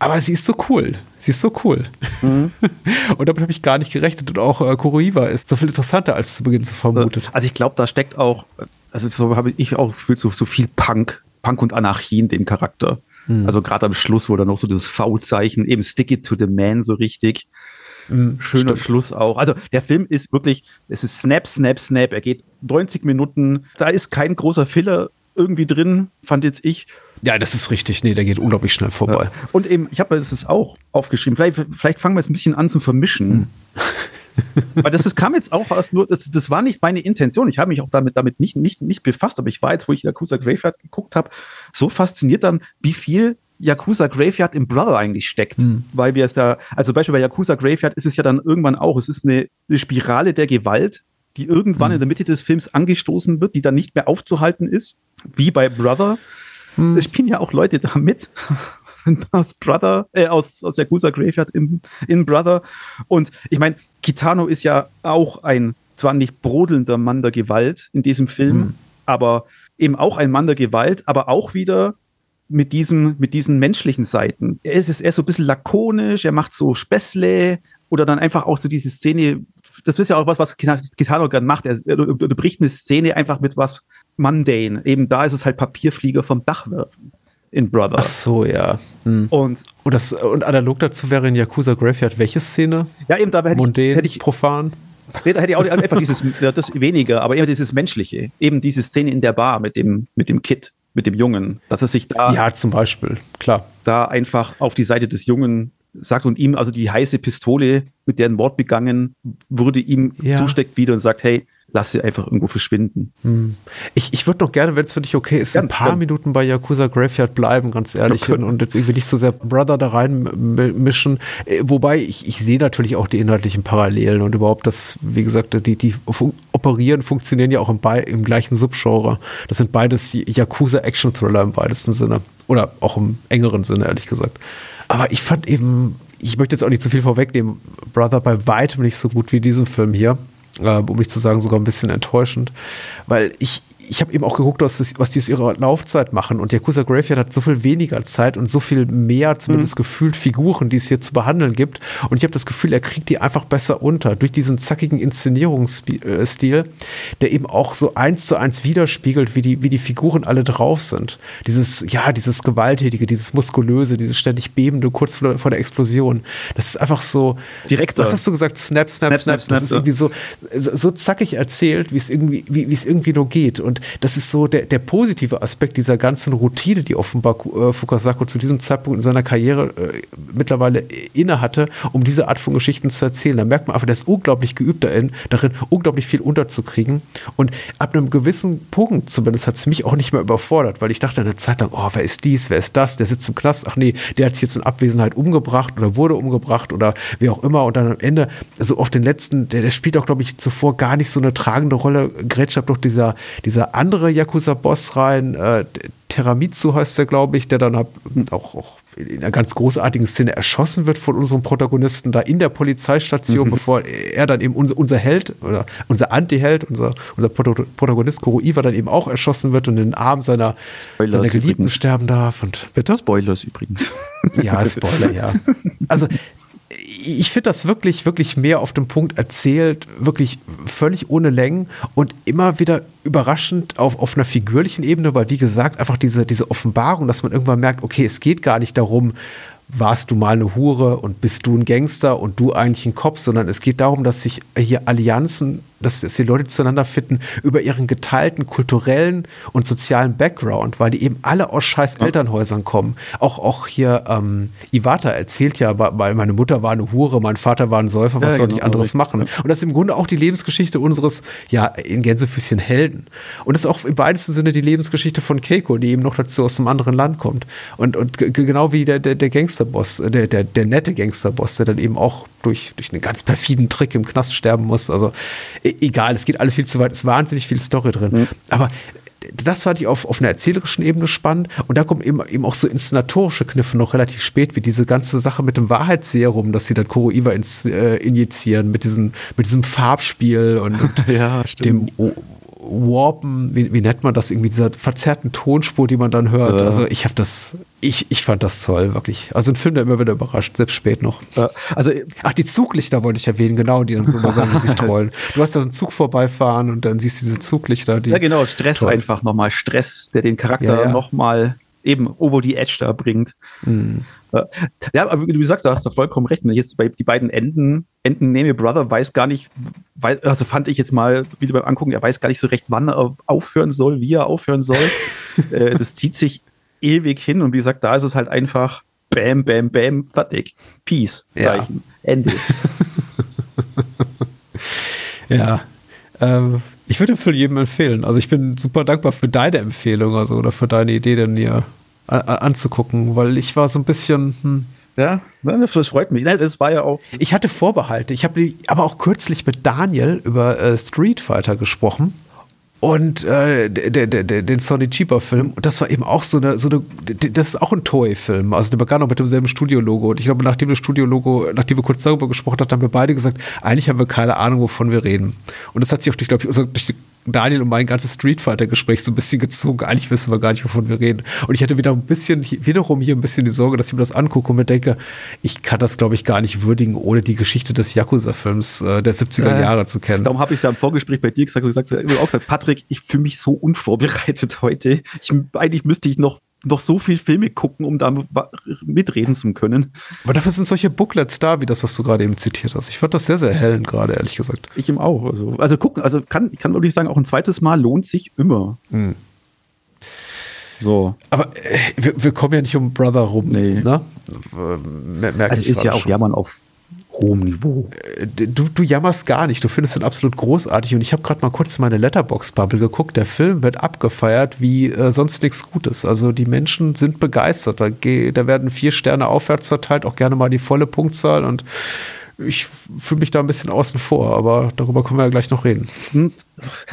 aber sie ist so cool. Sie ist so cool. Mhm. Und damit habe ich gar nicht gerechnet. Und auch äh, Kuroiwa ist so viel interessanter als zu Beginn zu vermutet. Also ich glaube, da steckt auch, also so habe ich auch gefühlt, so, so viel Punk, Punk und Anarchie in dem Charakter. Mhm. Also gerade am Schluss, wo dann noch so das V-Zeichen, eben stick it to the man so richtig. Mhm, Schöner stimmt. Schluss auch. Also der Film ist wirklich, es ist Snap, Snap, Snap. Er geht 90 Minuten. Da ist kein großer Filler irgendwie drin, fand jetzt ich. Ja, das ist richtig. Nee, der geht unglaublich schnell vorbei. Ja. Und eben, ich habe das auch aufgeschrieben. Vielleicht, vielleicht fangen wir es ein bisschen an zu vermischen. Hm. Weil das, das kam jetzt auch erst nur, das, das war nicht meine Intention. Ich habe mich auch damit, damit nicht, nicht, nicht befasst, aber ich war jetzt, wo ich Yakuza Graveyard geguckt habe, so fasziniert dann, wie viel Yakuza Graveyard im Brother eigentlich steckt. Mhm. Weil wir es da, also Beispiel bei Yakuza Graveyard ist es ja dann irgendwann auch, es ist eine, eine Spirale der Gewalt, die irgendwann mhm. in der Mitte des Films angestoßen wird, die dann nicht mehr aufzuhalten ist, wie bei Brother. Es spielen ja auch Leute da mit. aus Brother, äh, aus, aus Yakuza Graveyard in, in Brother. Und ich meine, Kitano ist ja auch ein zwar nicht brodelnder Mann der Gewalt in diesem Film, Mhm. aber eben auch ein Mann der Gewalt, aber auch wieder mit, diesem, mit diesen menschlichen Seiten. Er ist, er ist so ein bisschen lakonisch, er macht so Späßle oder dann einfach auch so diese Szene. Das ist ja auch was, was Kitano gern macht. Er, er unterbricht eine Szene einfach mit was mundane. Eben da ist es halt Papierflieger vom Dach werfen in Brother. Ach so, ja. Hm. Und Und, das, und analog dazu wäre in Yakuza Graveyard welche Szene? ja, eben da hätte ich, Mundane, hätte ich profan? Nee, da hätte ich auch einfach dieses, das weniger, aber eben dieses Menschliche. Eben diese Szene in der Bar mit dem, mit dem Kid, mit dem Jungen, dass er sich da, Ja, zum Beispiel, klar. da einfach auf die Seite des Jungen sagt und ihm also die heiße Pistole, mit der ein Mord begangen wurde, ihm Ja. zusteckt wieder und sagt, hey, lass sie einfach irgendwo verschwinden. Ich, ich würde noch gerne, wenn es für dich okay ist, Gern, ein paar gern. Minuten bei Yakuza Graveyard bleiben, ganz ehrlich, Ja, können. und jetzt irgendwie nicht so sehr Brother da reinmischen. Wobei ich, ich sehe natürlich auch die inhaltlichen Parallelen und überhaupt das, wie gesagt, die, die fun operieren, funktionieren ja auch im, im gleichen Subgenre. Das sind beides Yakuza-Action-Thriller im weitesten Sinne. Oder auch im engeren Sinne, ehrlich gesagt. Aber ich fand eben, ich möchte jetzt auch nicht zu viel vorwegnehmen, Brother bei weitem nicht so gut wie diesen Film hier. Äh, um nicht zu sagen, sogar ein bisschen enttäuschend. Weil ich, ich habe eben auch geguckt, was, was die aus ihrer Laufzeit machen. Und Yakuza Graveyard hat so viel weniger Zeit und so viel mehr, zumindest gefühlt, Figuren, die es hier zu behandeln gibt. Und ich habe das Gefühl, er kriegt die einfach besser unter. Durch diesen zackigen Inszenierungsstil, der eben auch so eins zu eins widerspiegelt, wie die, wie die Figuren alle drauf sind. Dieses, ja, dieses Gewalttätige, dieses Muskulöse, dieses ständig Bebende kurz vor, vor der Explosion. Das ist einfach so. Direkter. Was hast du gesagt? Snap, snap, Snap, snap. snap, Das ist irgendwie so, so, zackig erzählt, wie es irgendwie, wie, wie es irgendwie nur geht. Und das ist so der, der positive Aspekt dieser ganzen Routine, die offenbar äh, Fukasaku zu diesem Zeitpunkt in seiner Karriere äh, mittlerweile inne hatte, um diese Art von Geschichten zu erzählen. Da merkt man einfach, der ist unglaublich geübt darin, darin unglaublich viel unterzukriegen. Und ab einem gewissen Punkt, zumindest hat es mich auch nicht mehr überfordert, weil ich dachte eine Zeit lang, oh, wer ist dies, wer ist das, der sitzt im Knast, ach nee, der hat sich jetzt in Abwesenheit umgebracht oder wurde umgebracht oder wie auch immer. Und dann am Ende, also auf den letzten, der, der spielt auch, glaube ich, zuvor gar nicht so eine tragende Rolle. Grätscht doch dieser, dieser andere Yakuza-Boss rein, äh, Teramitsu heißt der, glaube ich, der dann auch, auch in einer ganz großartigen Szene erschossen wird von unserem Protagonisten da in der Polizeistation, bevor er dann eben unser, unser Held oder unser Anti-Held, unser, unser Protagonist Kuroiwa dann eben auch erschossen wird und in den Arm seiner, Spoilers seiner Geliebten übrigens. sterben darf. Und bitte? Spoilers übrigens. Ja, Spoiler, ja. Also ich finde das wirklich, wirklich mehr auf den Punkt erzählt, wirklich völlig ohne Längen und immer wieder überraschend auf, auf einer figürlichen Ebene, weil wie gesagt, einfach diese, diese Offenbarung, dass man irgendwann merkt, okay, es geht gar nicht darum, warst du mal eine Hure und bist du ein Gangster und du eigentlich ein Kopf, sondern es geht darum, dass sich hier Allianzen, dass, dass die Leute zueinander finden über ihren geteilten kulturellen und sozialen Background, weil die eben alle aus scheiß Elternhäusern kommen. Auch, auch hier ähm, Iwata erzählt ja, weil meine Mutter war eine Hure, mein Vater war ein Säufer, was Ja, soll genau, ich anderes richtig. machen? Und das ist im Grunde auch die Lebensgeschichte unseres, ja, in Gänsefüßchen Helden. Und das ist auch im weitesten Sinne die Lebensgeschichte von Keiko, die eben noch dazu aus einem anderen Land kommt. Und, und genau wie der, der, der Gangsterboss, äh, der, der, der nette Gangsterboss, der dann eben auch durch, durch einen ganz perfiden Trick im Knast sterben muss. Also e- egal, es geht alles viel zu weit, es ist wahnsinnig viel Story drin. Aber das fand ich auf, auf einer erzählerischen Ebene spannend. Und da kommen eben, eben auch so inszenatorische Kniffe noch relativ spät, wie diese ganze Sache mit dem Wahrheitsserum, dass sie dann Kuroiwa ins, äh, injizieren, mit, diesem mit diesem Farbspiel und, und Ja, dem O- Warpen, wie, wie nennt man das, irgendwie dieser verzerrten Tonspur, die man dann hört. Ja. Also ich habe das, ich, ich fand das toll, wirklich. Also ein Film, der immer wieder überrascht, selbst spät noch. Äh, also Ach, die Zuglichter wollte ich erwähnen, genau, die dann so über sein Gesicht rollen. Du hast da so einen Zug vorbeifahren und dann siehst du diese Zuglichter, die. Ja, genau, Stress Toll. einfach nochmal. Stress, der den Charakter Ja, ja. nochmal eben over the edge da bringt. Mhm. Ja, aber wie du sagst, du hast da vollkommen recht. Und Jetzt bei die beiden Enden, Enden Name Your Brother weiß gar nicht, weiß, also fand ich jetzt mal wieder beim Angucken, er weiß gar nicht so recht, wann er aufhören soll, wie er aufhören soll. äh, das zieht sich ewig hin und wie gesagt, da ist es halt einfach Bam, Bam, Bam, fertig. Peace. Ja. Zeichen. Ende. Ja. Ähm, ich würde Film jedem empfehlen. Also ich bin super dankbar für deine Empfehlung, also oder für deine Idee, den hier anzugucken, weil ich war so ein bisschen. Hm, Ja, das freut mich. Das war ja auch. ich hatte Vorbehalte. Ich habe aber auch kürzlich mit Daniel über äh, Street Fighter gesprochen. und äh, der, der, der, den Sonny Cheaper Film. Und das war eben auch so eine, so eine das ist auch ein Toy-Film. Also der begann auch mit demselben Studio-Logo. Und ich glaube, nachdem das Studio-Logo, nachdem wir kurz darüber gesprochen hatten, haben wir beide gesagt, eigentlich haben wir keine Ahnung, wovon wir reden. Und das hat sich auch, durch, glaube ich, durch die Daniel und mein ganzes Street Fighter-Gespräch so ein bisschen gezogen. Eigentlich wissen wir gar nicht, wovon wir reden. Und ich hatte wieder ein bisschen, wiederum hier ein bisschen die Sorge, dass ich mir das angucke und mir denke, ich kann das, glaube ich, gar nicht würdigen, ohne die Geschichte des Yakuza-Films äh, der 70er Äh, Jahre zu kennen. Darum habe ich es ja im Vorgespräch bei dir gesagt und gesagt, auch gesagt, Patrick, ich fühle mich so unvorbereitet heute. Ich, eigentlich müsste ich noch, noch so viel Filme gucken, um da mitreden zu können. Aber dafür sind solche Booklets da, wie das, was du gerade eben zitiert hast. Ich fand das sehr, sehr hellend gerade, ehrlich gesagt. Ich ihm auch. Also, also gucken, also kann, ich kann wirklich sagen, auch ein zweites Mal lohnt sich immer. Hm. So. Aber äh, wir, wir kommen ja nicht um Brother rum. Nee. Ne? Mer merke Also ist ja auch schon. Jammern auf hohem Niveau. du, du jammerst gar nicht. Du findest ihn absolut großartig. Und ich habe gerade mal kurz meine Letterbox-Bubble geguckt. Der Film wird abgefeiert wie äh, sonst nichts Gutes. Also die Menschen sind begeistert. Da, da werden vier Sterne aufwärts verteilt, auch gerne mal die volle Punktzahl. Und ich fühle mich da ein bisschen außen vor. Aber darüber können wir ja gleich noch reden. Hm.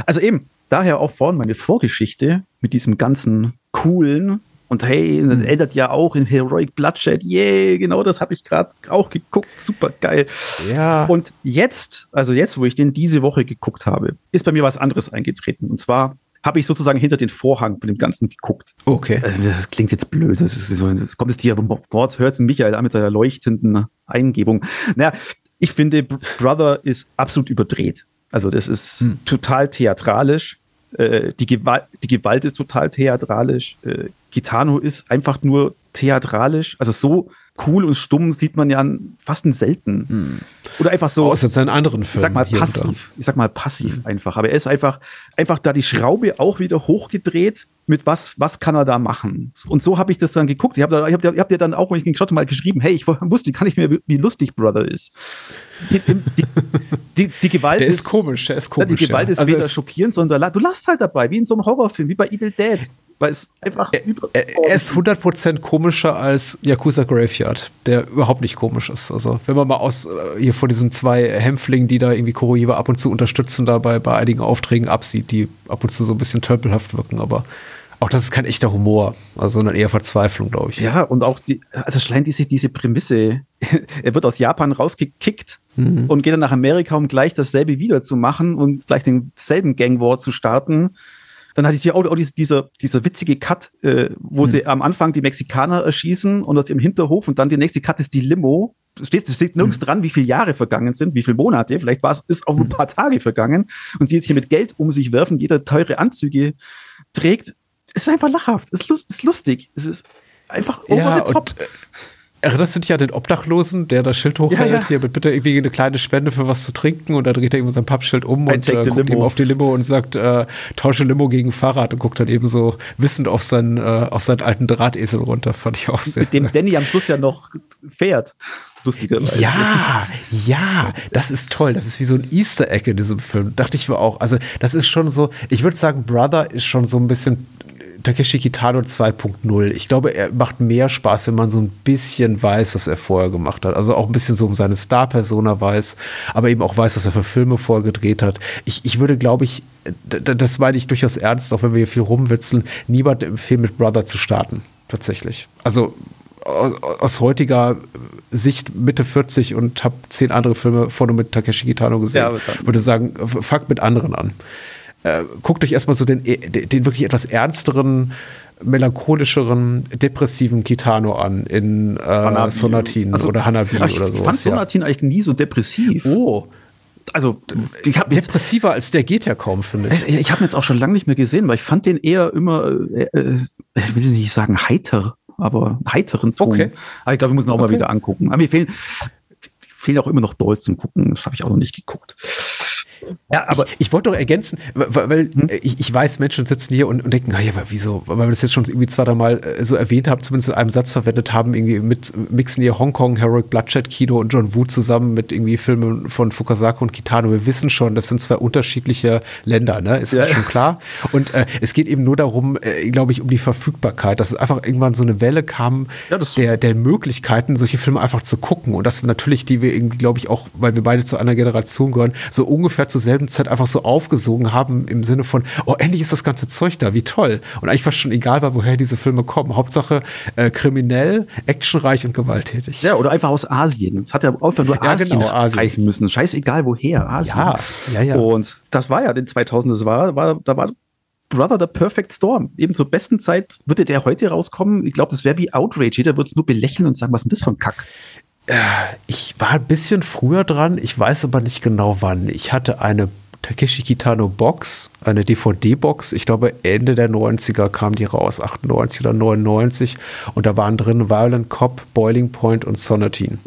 Also eben, daher auch vorhin meine Vorgeschichte mit diesem ganzen coolen und hey, das ändert ja auch in Heroic Bloodshed. Yay, genau das habe ich gerade auch geguckt. Super geil. Ja. Und jetzt, also jetzt, wo ich den diese Woche geguckt habe, ist bei mir was anderes eingetreten. Und zwar habe ich sozusagen hinter den Vorhang von dem Ganzen geguckt. Okay. Äh, Das klingt jetzt blöd. Das, ist so, das kommt jetzt hier Wort, hört Michael an mit seiner leuchtenden Eingebung. Naja, ich finde, Br- Brother ist absolut überdreht. Also, das ist total theatralisch. Äh, die, Gewalt, die Gewalt ist total theatralisch. Äh, Gitano ist einfach nur theatralisch. Also, so cool und stumm sieht man ja fast selten. Oder einfach so Außer seinen anderen ich Filmen. sag mal passiv. Ich sag mal passiv einfach. Aber er ist einfach, einfach da die Schraube auch wieder hochgedreht. Mit was, was kann er da machen? Und so habe ich das dann geguckt. Ich habe ich hab, ich hab dir dann auch, wenn ich geschaut habe, mal geschrieben, hey, ich wusste gar nicht mehr, wie- lustig Brother ist. Die, die, die, die Gewalt Der ist komisch, der ist komisch, die Gewalt ja. ist Also weder schockierend, sondern du lachst halt dabei, wie in so einem Horrorfilm, wie bei Evil Dead. Weil es einfach über. Er, er ist 100% komischer als Yakuza Graveyard, der überhaupt nicht komisch ist. Also, wenn man mal aus äh, hier von diesen zwei Hämpflingen, die da irgendwie Kuroiwa ab und zu unterstützen, dabei bei einigen Aufträgen absieht, die ab und zu so ein bisschen tölpelhaft wirken, aber auch das ist kein echter Humor, also, sondern eher Verzweiflung, glaube ich. Ja, und auch die, also allein diese, diese Prämisse, er wird aus Japan rausgekickt und geht dann nach Amerika, um gleich dasselbe wieder zu machen und gleich denselben Gang War zu starten. Dann hatte ich hier auch, auch diese, dieser, dieser witzige Cut, äh, wo sie am Anfang die Mexikaner erschießen und aus ihrem Hinterhof und dann der nächste Cut ist die Limo. Es steht, steht nirgends dran, wie viele Jahre vergangen sind, wie viele Monate. Vielleicht war es ist auch ein paar Tage vergangen und sie jetzt hier mit Geld um sich werfen, jeder teure Anzüge trägt. Es ist einfach lachhaft. Es ist, ist lustig. Es ist einfach over Ja, the top. und äh, erinnerst du dich an den Obdachlosen, der das Schild hochhält, Ja, ja. hier mit bitte irgendwie eine kleine Spende für was zu trinken und dann dreht er eben sein Pappschild um I und äh, guckt Limo. eben auf die Limo und sagt, äh, tausche Limo gegen Fahrrad und guckt dann eben so wissend auf seinen, äh, auf seinen alten Drahtesel runter, fand ich auch sehr. mit dem Danny am Schluss ja noch fährt. Lustigerweise. Ja, ja, das ist toll. Das ist wie so ein Easter Egg in diesem Film. Dachte ich mir auch. Also, das ist schon so, ich würde sagen, Brother ist schon so ein bisschen Takeshi Kitano 2.0. Ich glaube, er macht mehr Spaß, wenn man so ein bisschen weiß, was er vorher gemacht hat. Also auch ein bisschen so um seine Star-Persona weiß, aber eben auch weiß, was er für Filme vorher gedreht hat. Ich, ich würde, glaube ich, das meine ich durchaus ernst, auch wenn wir hier viel rumwitzeln, niemand empfehlen, mit Brother zu starten. Tatsächlich. Also aus, aus heutiger Sicht Mitte 40 und habe zehn andere Filme vorne mit Takeshi Kitano gesehen. Ja, würde sagen, f- fangt mit anderen an. Äh, guckt euch erstmal so den, den, den wirklich etwas ernsteren, melancholischeren, depressiven Kitano an in äh. Sonatin Also, oder Hanabi ich oder so. fand Sonatin eigentlich nie so depressiv. Oh, Also, ich habe jetzt, depressiver als der geht ja kaum, finde ich. ich habe ihn jetzt auch schon lange nicht mehr gesehen, weil ich fand den eher immer, äh, äh, ich will nicht sagen heiter, aber heiteren Ton. Okay. Aber ich glaube, wir müssen auch mal Okay. wieder angucken. Aber mir fehlen, fehlen auch immer noch Dolls zum Gucken. Das habe ich auch noch nicht geguckt. Ja, aber ich, ich wollte doch ergänzen, weil, weil Hm? ich, ich weiß, Menschen sitzen hier und, und denken, naja, aber wieso, weil wir das jetzt schon irgendwie zwei, drei Mal äh, so erwähnt haben, zumindest in einem Satz verwendet haben, irgendwie mit mixen hier Hongkong, Heroic Bloodshed Kino und John Woo zusammen mit irgendwie Filmen von Fukasaka und Kitano. Wir wissen schon, das sind zwei unterschiedliche Länder, ne? Ist Ja. schon klar. Und äh, es geht eben nur darum, äh, glaube ich, um die Verfügbarkeit, dass es einfach irgendwann so eine Welle kam Ja, der, der Möglichkeiten, solche Filme einfach zu gucken. Und das natürlich, die wir irgendwie, glaube ich, auch, weil wir beide zu einer Generation gehören, so ungefähr zur zur selben Zeit einfach so aufgesogen haben im Sinne von, oh, endlich ist das ganze Zeug da, wie toll. Und eigentlich fast schon egal war, woher diese Filme kommen. Hauptsache äh, kriminell, actionreich und gewalttätig. Ja, oder einfach aus Asien. Es hat ja einfach nur Ja, Asien, genau, Asien. reichen müssen. Scheißegal woher, Asien. Ja, ja, ja. Und das war ja den 2000, das war, war, da war Brother the Perfect Storm. Eben zur besten Zeit würde der heute rauskommen. Ich glaube, das wäre wie Outrage. Jeder würde es nur belächeln und sagen, was ist denn das für ein Kack? Ich war ein bisschen früher dran, ich weiß aber nicht genau wann. Ich hatte eine Takeshi Kitano Box, eine DVD-Box. Ich glaube, Ende der 90er kam die raus, 98 oder 99. Und da waren drin Violent Cop, Boiling Point und Sonatine.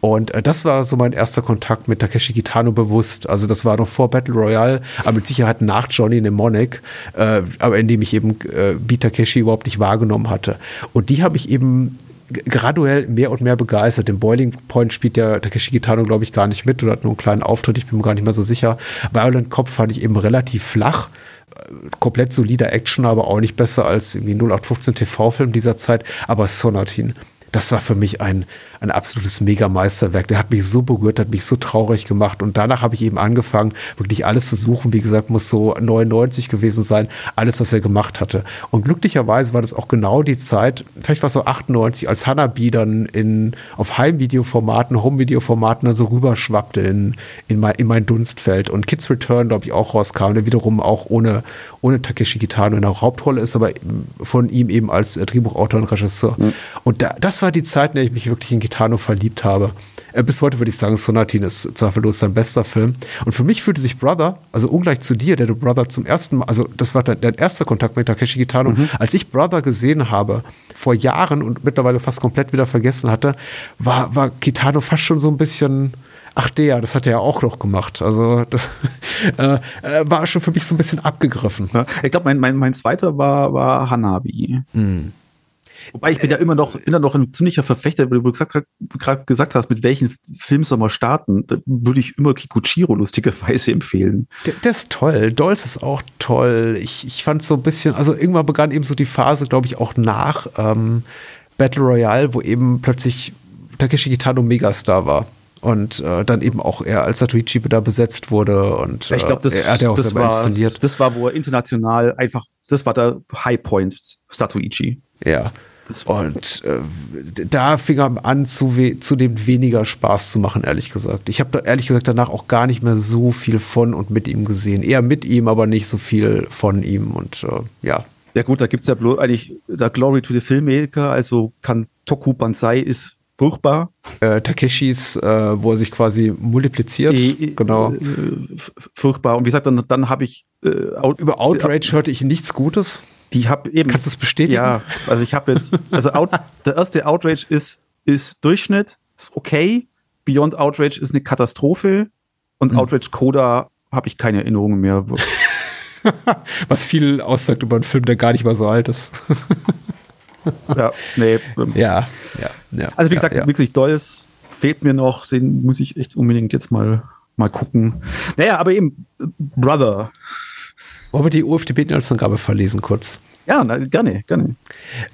Und äh, das war so mein erster Kontakt mit Takeshi Kitano bewusst. Also das war noch vor Battle Royale, aber mit Sicherheit nach Johnny Mnemonic, äh, aber in dem ich eben äh, Takeshi überhaupt nicht wahrgenommen hatte. Und die habe ich eben graduell mehr und mehr begeistert. Im Boiling Point spielt der Takeshi Kitano, glaube ich, gar nicht mit oder hat nur einen kleinen Auftritt, ich bin mir gar nicht mehr so sicher. Violent Cop fand ich eben relativ flach. Äh, Komplett solider Action, aber auch nicht besser als irgendwie 0815 TV-Film dieser Zeit. Aber Sonatine, das war für mich ein, ein absolutes Mega-Meisterwerk. Der hat mich so berührt, hat mich so traurig gemacht. Und danach habe ich eben angefangen, wirklich alles zu suchen. Wie gesagt, muss so 99 gewesen sein, alles, was er gemacht hatte. Und glücklicherweise war das auch genau die Zeit, vielleicht war es so 98, als Hanabi dann in, auf Heimvideoformaten, Home-Videoformaten so rüberschwappte in, in, mein, in mein Dunstfeld. Und Kids Return, glaube ich, auch rauskam, der wiederum auch ohne, ohne Takeshi Kitano in der Hauptrolle ist, aber von ihm eben als Drehbuchautor und Regisseur. Und da, das war die Zeit, in der ich mich wirklich in Kitano verliebt habe. Äh, bis heute würde ich sagen, Sonatine ist zweifellos sein bester Film. Und für mich fühlte sich Brother, also ungleich zu dir, der du Brother zum ersten Mal, also das war dein, dein erster Kontakt mit Takeshi Kitano, als ich Brother gesehen habe, vor Jahren und mittlerweile fast komplett wieder vergessen hatte, war, war Kitano fast schon so ein bisschen. Ach der, das hat er ja auch noch gemacht. Also das, äh, äh, war schon für mich so ein bisschen abgegriffen. Ich glaube, mein, mein, mein zweiter war, war Hanabi. Wobei ich bin ja immer noch, bin ja noch ein ziemlicher Verfechter, weil du gerade gesagt hast, mit welchen Film soll man starten, da würde ich immer Kikuchiro lustigerweise empfehlen. Der, der ist toll. Dolls ist auch toll. Ich, ich fand so ein bisschen, also irgendwann begann eben so die Phase, glaube ich, auch nach ähm, Battle Royale, wo eben plötzlich Takeshi Kitano Megastar war. Und äh, dann eben auch er als Satoichi da besetzt wurde. Und Ich glaube, das, äh, er hat ja auch das, selber war, inszeniert. das war, wo er international einfach, das war der Highpoint Satoichi. Ja. Und äh, da fing er an, zu, we zunehmend weniger Spaß zu machen, ehrlich gesagt. Ich habe da ehrlich gesagt danach auch gar nicht mehr so viel von und mit ihm gesehen. Eher mit ihm, aber nicht so viel von ihm. Und äh, ja, Ja gut, da gibt's ja bloß eigentlich der Glory to the Filmmaker, also Kantoku Banzai ist furchtbar. äh, Takeshis, äh, wo er sich quasi multipliziert. Eh, genau. Äh, furchtbar. Und wie gesagt, dann, dann habe ich äh, Out, Über Outrage hörte ich nichts Gutes. Die habe eben. Kannst du es bestätigen? Ja, also ich habe jetzt, also out, der erste Outrage ist, ist Durchschnitt, ist okay. Beyond Outrage ist eine Katastrophe. Und Hm. Outrage Coda habe ich keine Erinnerungen mehr. Was viel aussagt über einen Film, der gar nicht mal so alt ist. ja, nee. ähm, ja, ja, ja. Also wie gesagt, ja. wirklich Dolls fehlt mir noch, den muss ich echt unbedingt jetzt mal, mal gucken. Naja, aber eben äh, Brother. Wollen wir die UFDB-Inhaltsangabe verlesen kurz? Ja, na, gerne, gerne.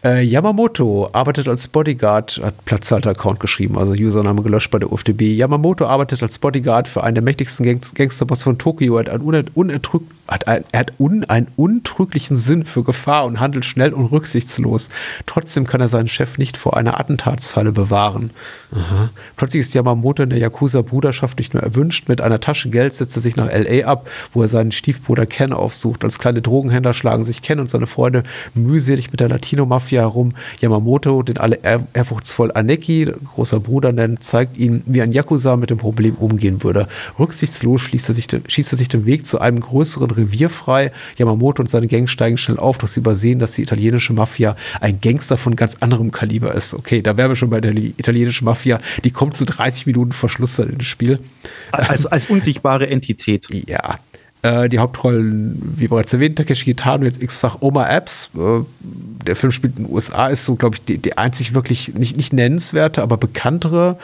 Äh, Yamamoto arbeitet als Bodyguard, hat Platzhalter-Account geschrieben, also Username gelöscht bei der UFDB. Yamamoto arbeitet als Bodyguard für einen der mächtigsten Gangs Gangsterboss von Tokio. Er hat, einen uner- unertrüg hat, ein, er hat un einen untrüglichen Sinn für Gefahr und handelt schnell und rücksichtslos. Trotzdem kann er seinen Chef nicht vor einer Attentatsfalle bewahren. Aha. Plötzlich ist Yamamoto in der Yakuza-Bruderschaft nicht mehr erwünscht. Mit einer Tasche Geld setzt er sich nach L.A. ab, wo er seinen Stiefbruder Ken aufsucht. Als kleine Drogenhändler schlagen sich Ken und seine Freunde mühselig mit der Latino-Mafia herum. Yamamoto, den alle ehr ehrfurchtsvoll Aneki, großer Bruder nennen, zeigt ihnen, wie ein Yakuza mit dem Problem umgehen würde. Rücksichtslos schließt er sich den, schießt er sich den Weg zu einem größeren Revier frei. Yamamoto und seine Gang steigen schnell auf, doch sie übersehen, dass die italienische Mafia ein Gangster von ganz anderem Kaliber ist. Okay, da wären wir schon bei der li- italienischen Mafia. Die kommt zu 30 Minuten Verschluss dann ins Spiel. Als, als unsichtbare Entität. Ja. Äh, die Hauptrollen, wie bereits erwähnt, Takeshi Kitano, jetzt x-fach Oma Apps. Äh, der Film spielt in den USA, ist so, glaube ich, die, die einzig wirklich nicht, nicht nennenswerte, aber bekanntere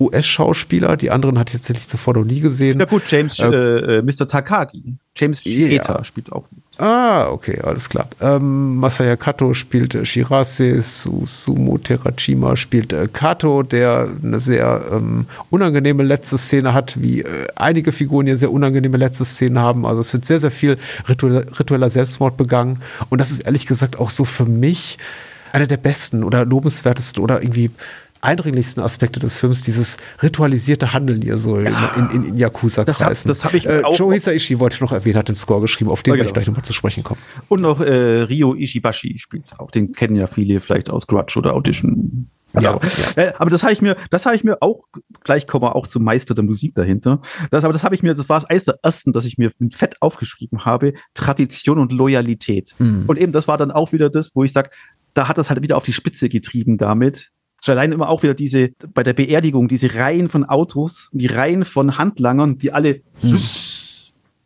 US-Schauspieler. Die anderen hatte ich tatsächlich zuvor noch nie gesehen. Ja gut, James, Äh, äh, äh, Mr. Takagi. James Ja. Eta spielt auch. Ah, okay, alles klar. Ähm, Masaya Kato spielt äh, Shirase, Susumu Terashima spielt äh, Kato, der eine sehr ähm, unangenehme letzte Szene hat, wie äh, einige Figuren hier sehr unangenehme letzte Szenen haben. Also es wird sehr, sehr viel ritueller, ritueller Selbstmord begangen. Und das ist ehrlich gesagt auch so für mich einer der besten oder lobenswertesten oder irgendwie eindringlichsten Aspekte des Films, dieses ritualisierte Handeln hier so in, in, in Yakuza-Kreisen. Das hab- das hab ich äh, auch- Joe Hisaishi wollte ich noch erwähnen, hat den Score geschrieben, auf den Ja, werde ich genau. gleich nochmal zu sprechen kommen. Und noch äh, Ryo Ishibashi spielt auch. Den kennen ja viele vielleicht aus Grudge oder Audition. Ja, Äh, aber das habe ich mir, das habe ich mir auch, gleich kommen wir auch zum Meister der Musik dahinter. Das, aber das habe ich mir, das war eines der ersten, dass ich mir mit Fett aufgeschrieben habe, Tradition und Loyalität. Mhm. Und eben, das war dann auch wieder das, wo ich sage, da hat das halt wieder auf die Spitze getrieben damit. Schon allein immer auch wieder diese, bei der Beerdigung, diese Reihen von Autos, die Reihen von Handlangern, die alle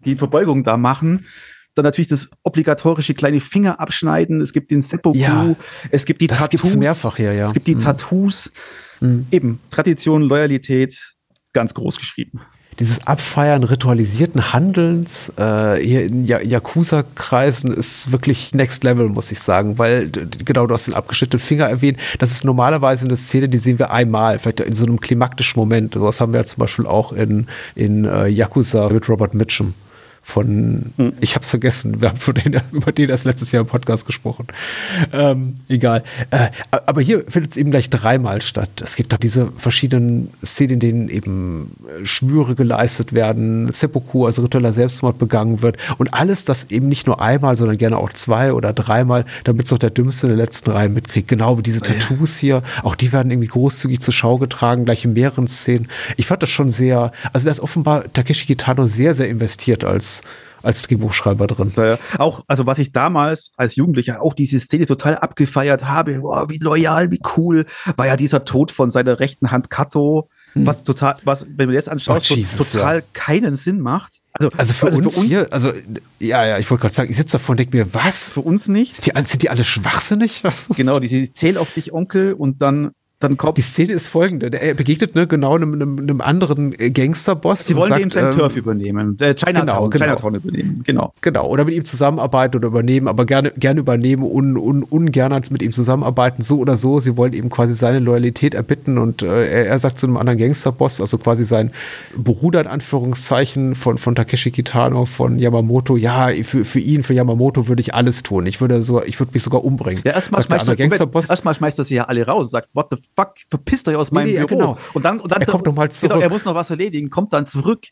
die Verbeugung da machen. Dann natürlich das obligatorische kleine Finger abschneiden. Es gibt den Seppuku, Ja. es gibt die Tattoos. mehrfach hier, ja. Es gibt die Mhm. Tattoos. Mhm. Eben, Tradition, Loyalität, ganz groß geschrieben. Dieses Abfeiern ritualisierten Handelns äh, hier in ja Yakuza-Kreisen ist wirklich Next Level, muss ich sagen, weil genau, du hast den abgeschnittenen Finger erwähnt. Das ist normalerweise eine Szene, die sehen wir einmal, vielleicht in so einem klimaktischen Moment. Sowas haben wir ja zum Beispiel auch in, in äh, Yakuza mit Robert Mitchum. Von, Hm. ich hab's vergessen, wir haben von denen, über den erst letztes Jahr im Podcast gesprochen. Ähm, egal. Äh, aber hier findet es eben gleich dreimal statt. Es gibt da diese verschiedenen Szenen, in denen eben äh, Schwüre geleistet werden, Seppuku, also ritueller Selbstmord begangen wird. Und alles das eben nicht nur einmal, sondern gerne auch zwei oder dreimal, damit es auch der Dümmste in der letzten Reihe mitkriegt. Genau wie diese Tattoos hier. Auch die werden irgendwie großzügig zur Schau getragen, gleich in mehreren Szenen. Ich fand das schon sehr, also da ist offenbar Takeshi Kitano sehr, sehr investiert als, als Drehbuchschreiber drin. Daher auch, also was ich damals als Jugendlicher auch diese Szene total abgefeiert habe, boah, wie loyal, wie cool, war ja dieser Tod von seiner rechten Hand Kato, was total, was, wenn du jetzt anschaust, Oh, Jesus, total ja. keinen Sinn macht. Also, Also für, uns, hier, also ja, ja, ich wollte gerade sagen, ich sitze davor und denke mir, was? für uns nicht. Sind die, sind die alle schwachsinnig? Genau, diese Zähl auf dich, Onkel, und dann, dann kommt Die Szene ist folgende: Er begegnet ne, genau einem, einem, einem anderen äh, Gangsterboss. Sie wollen sagt, den seinen ähm, Turf übernehmen. Äh, Chinatown, genau, genau. Chinatown übernehmen, genau. Genau, oder mit ihm zusammenarbeiten oder übernehmen, aber gerne, gerne übernehmen und un, ungern als mit ihm zusammenarbeiten, so oder so. Sie wollen eben quasi seine Loyalität erbitten und äh, er, er sagt zu einem anderen Gangsterboss, also quasi sein Bruder in Anführungszeichen von, von Takeshi Kitano, von Yamamoto, ja, für, für ihn, für Yamamoto würde ich alles tun. Ich würde so, ich würde mich sogar umbringen. Ja, erstmal sagt der schmeißt, er, Gangsterboss. Erstmal schmeißt er sie ja alle raus und sagt, what the fuck, verpisst euch aus meinem nee, ja, Büro. genau. Und dann, und dann Er kommt noch mal zurück. Genau, er muss noch was erledigen, kommt dann zurück.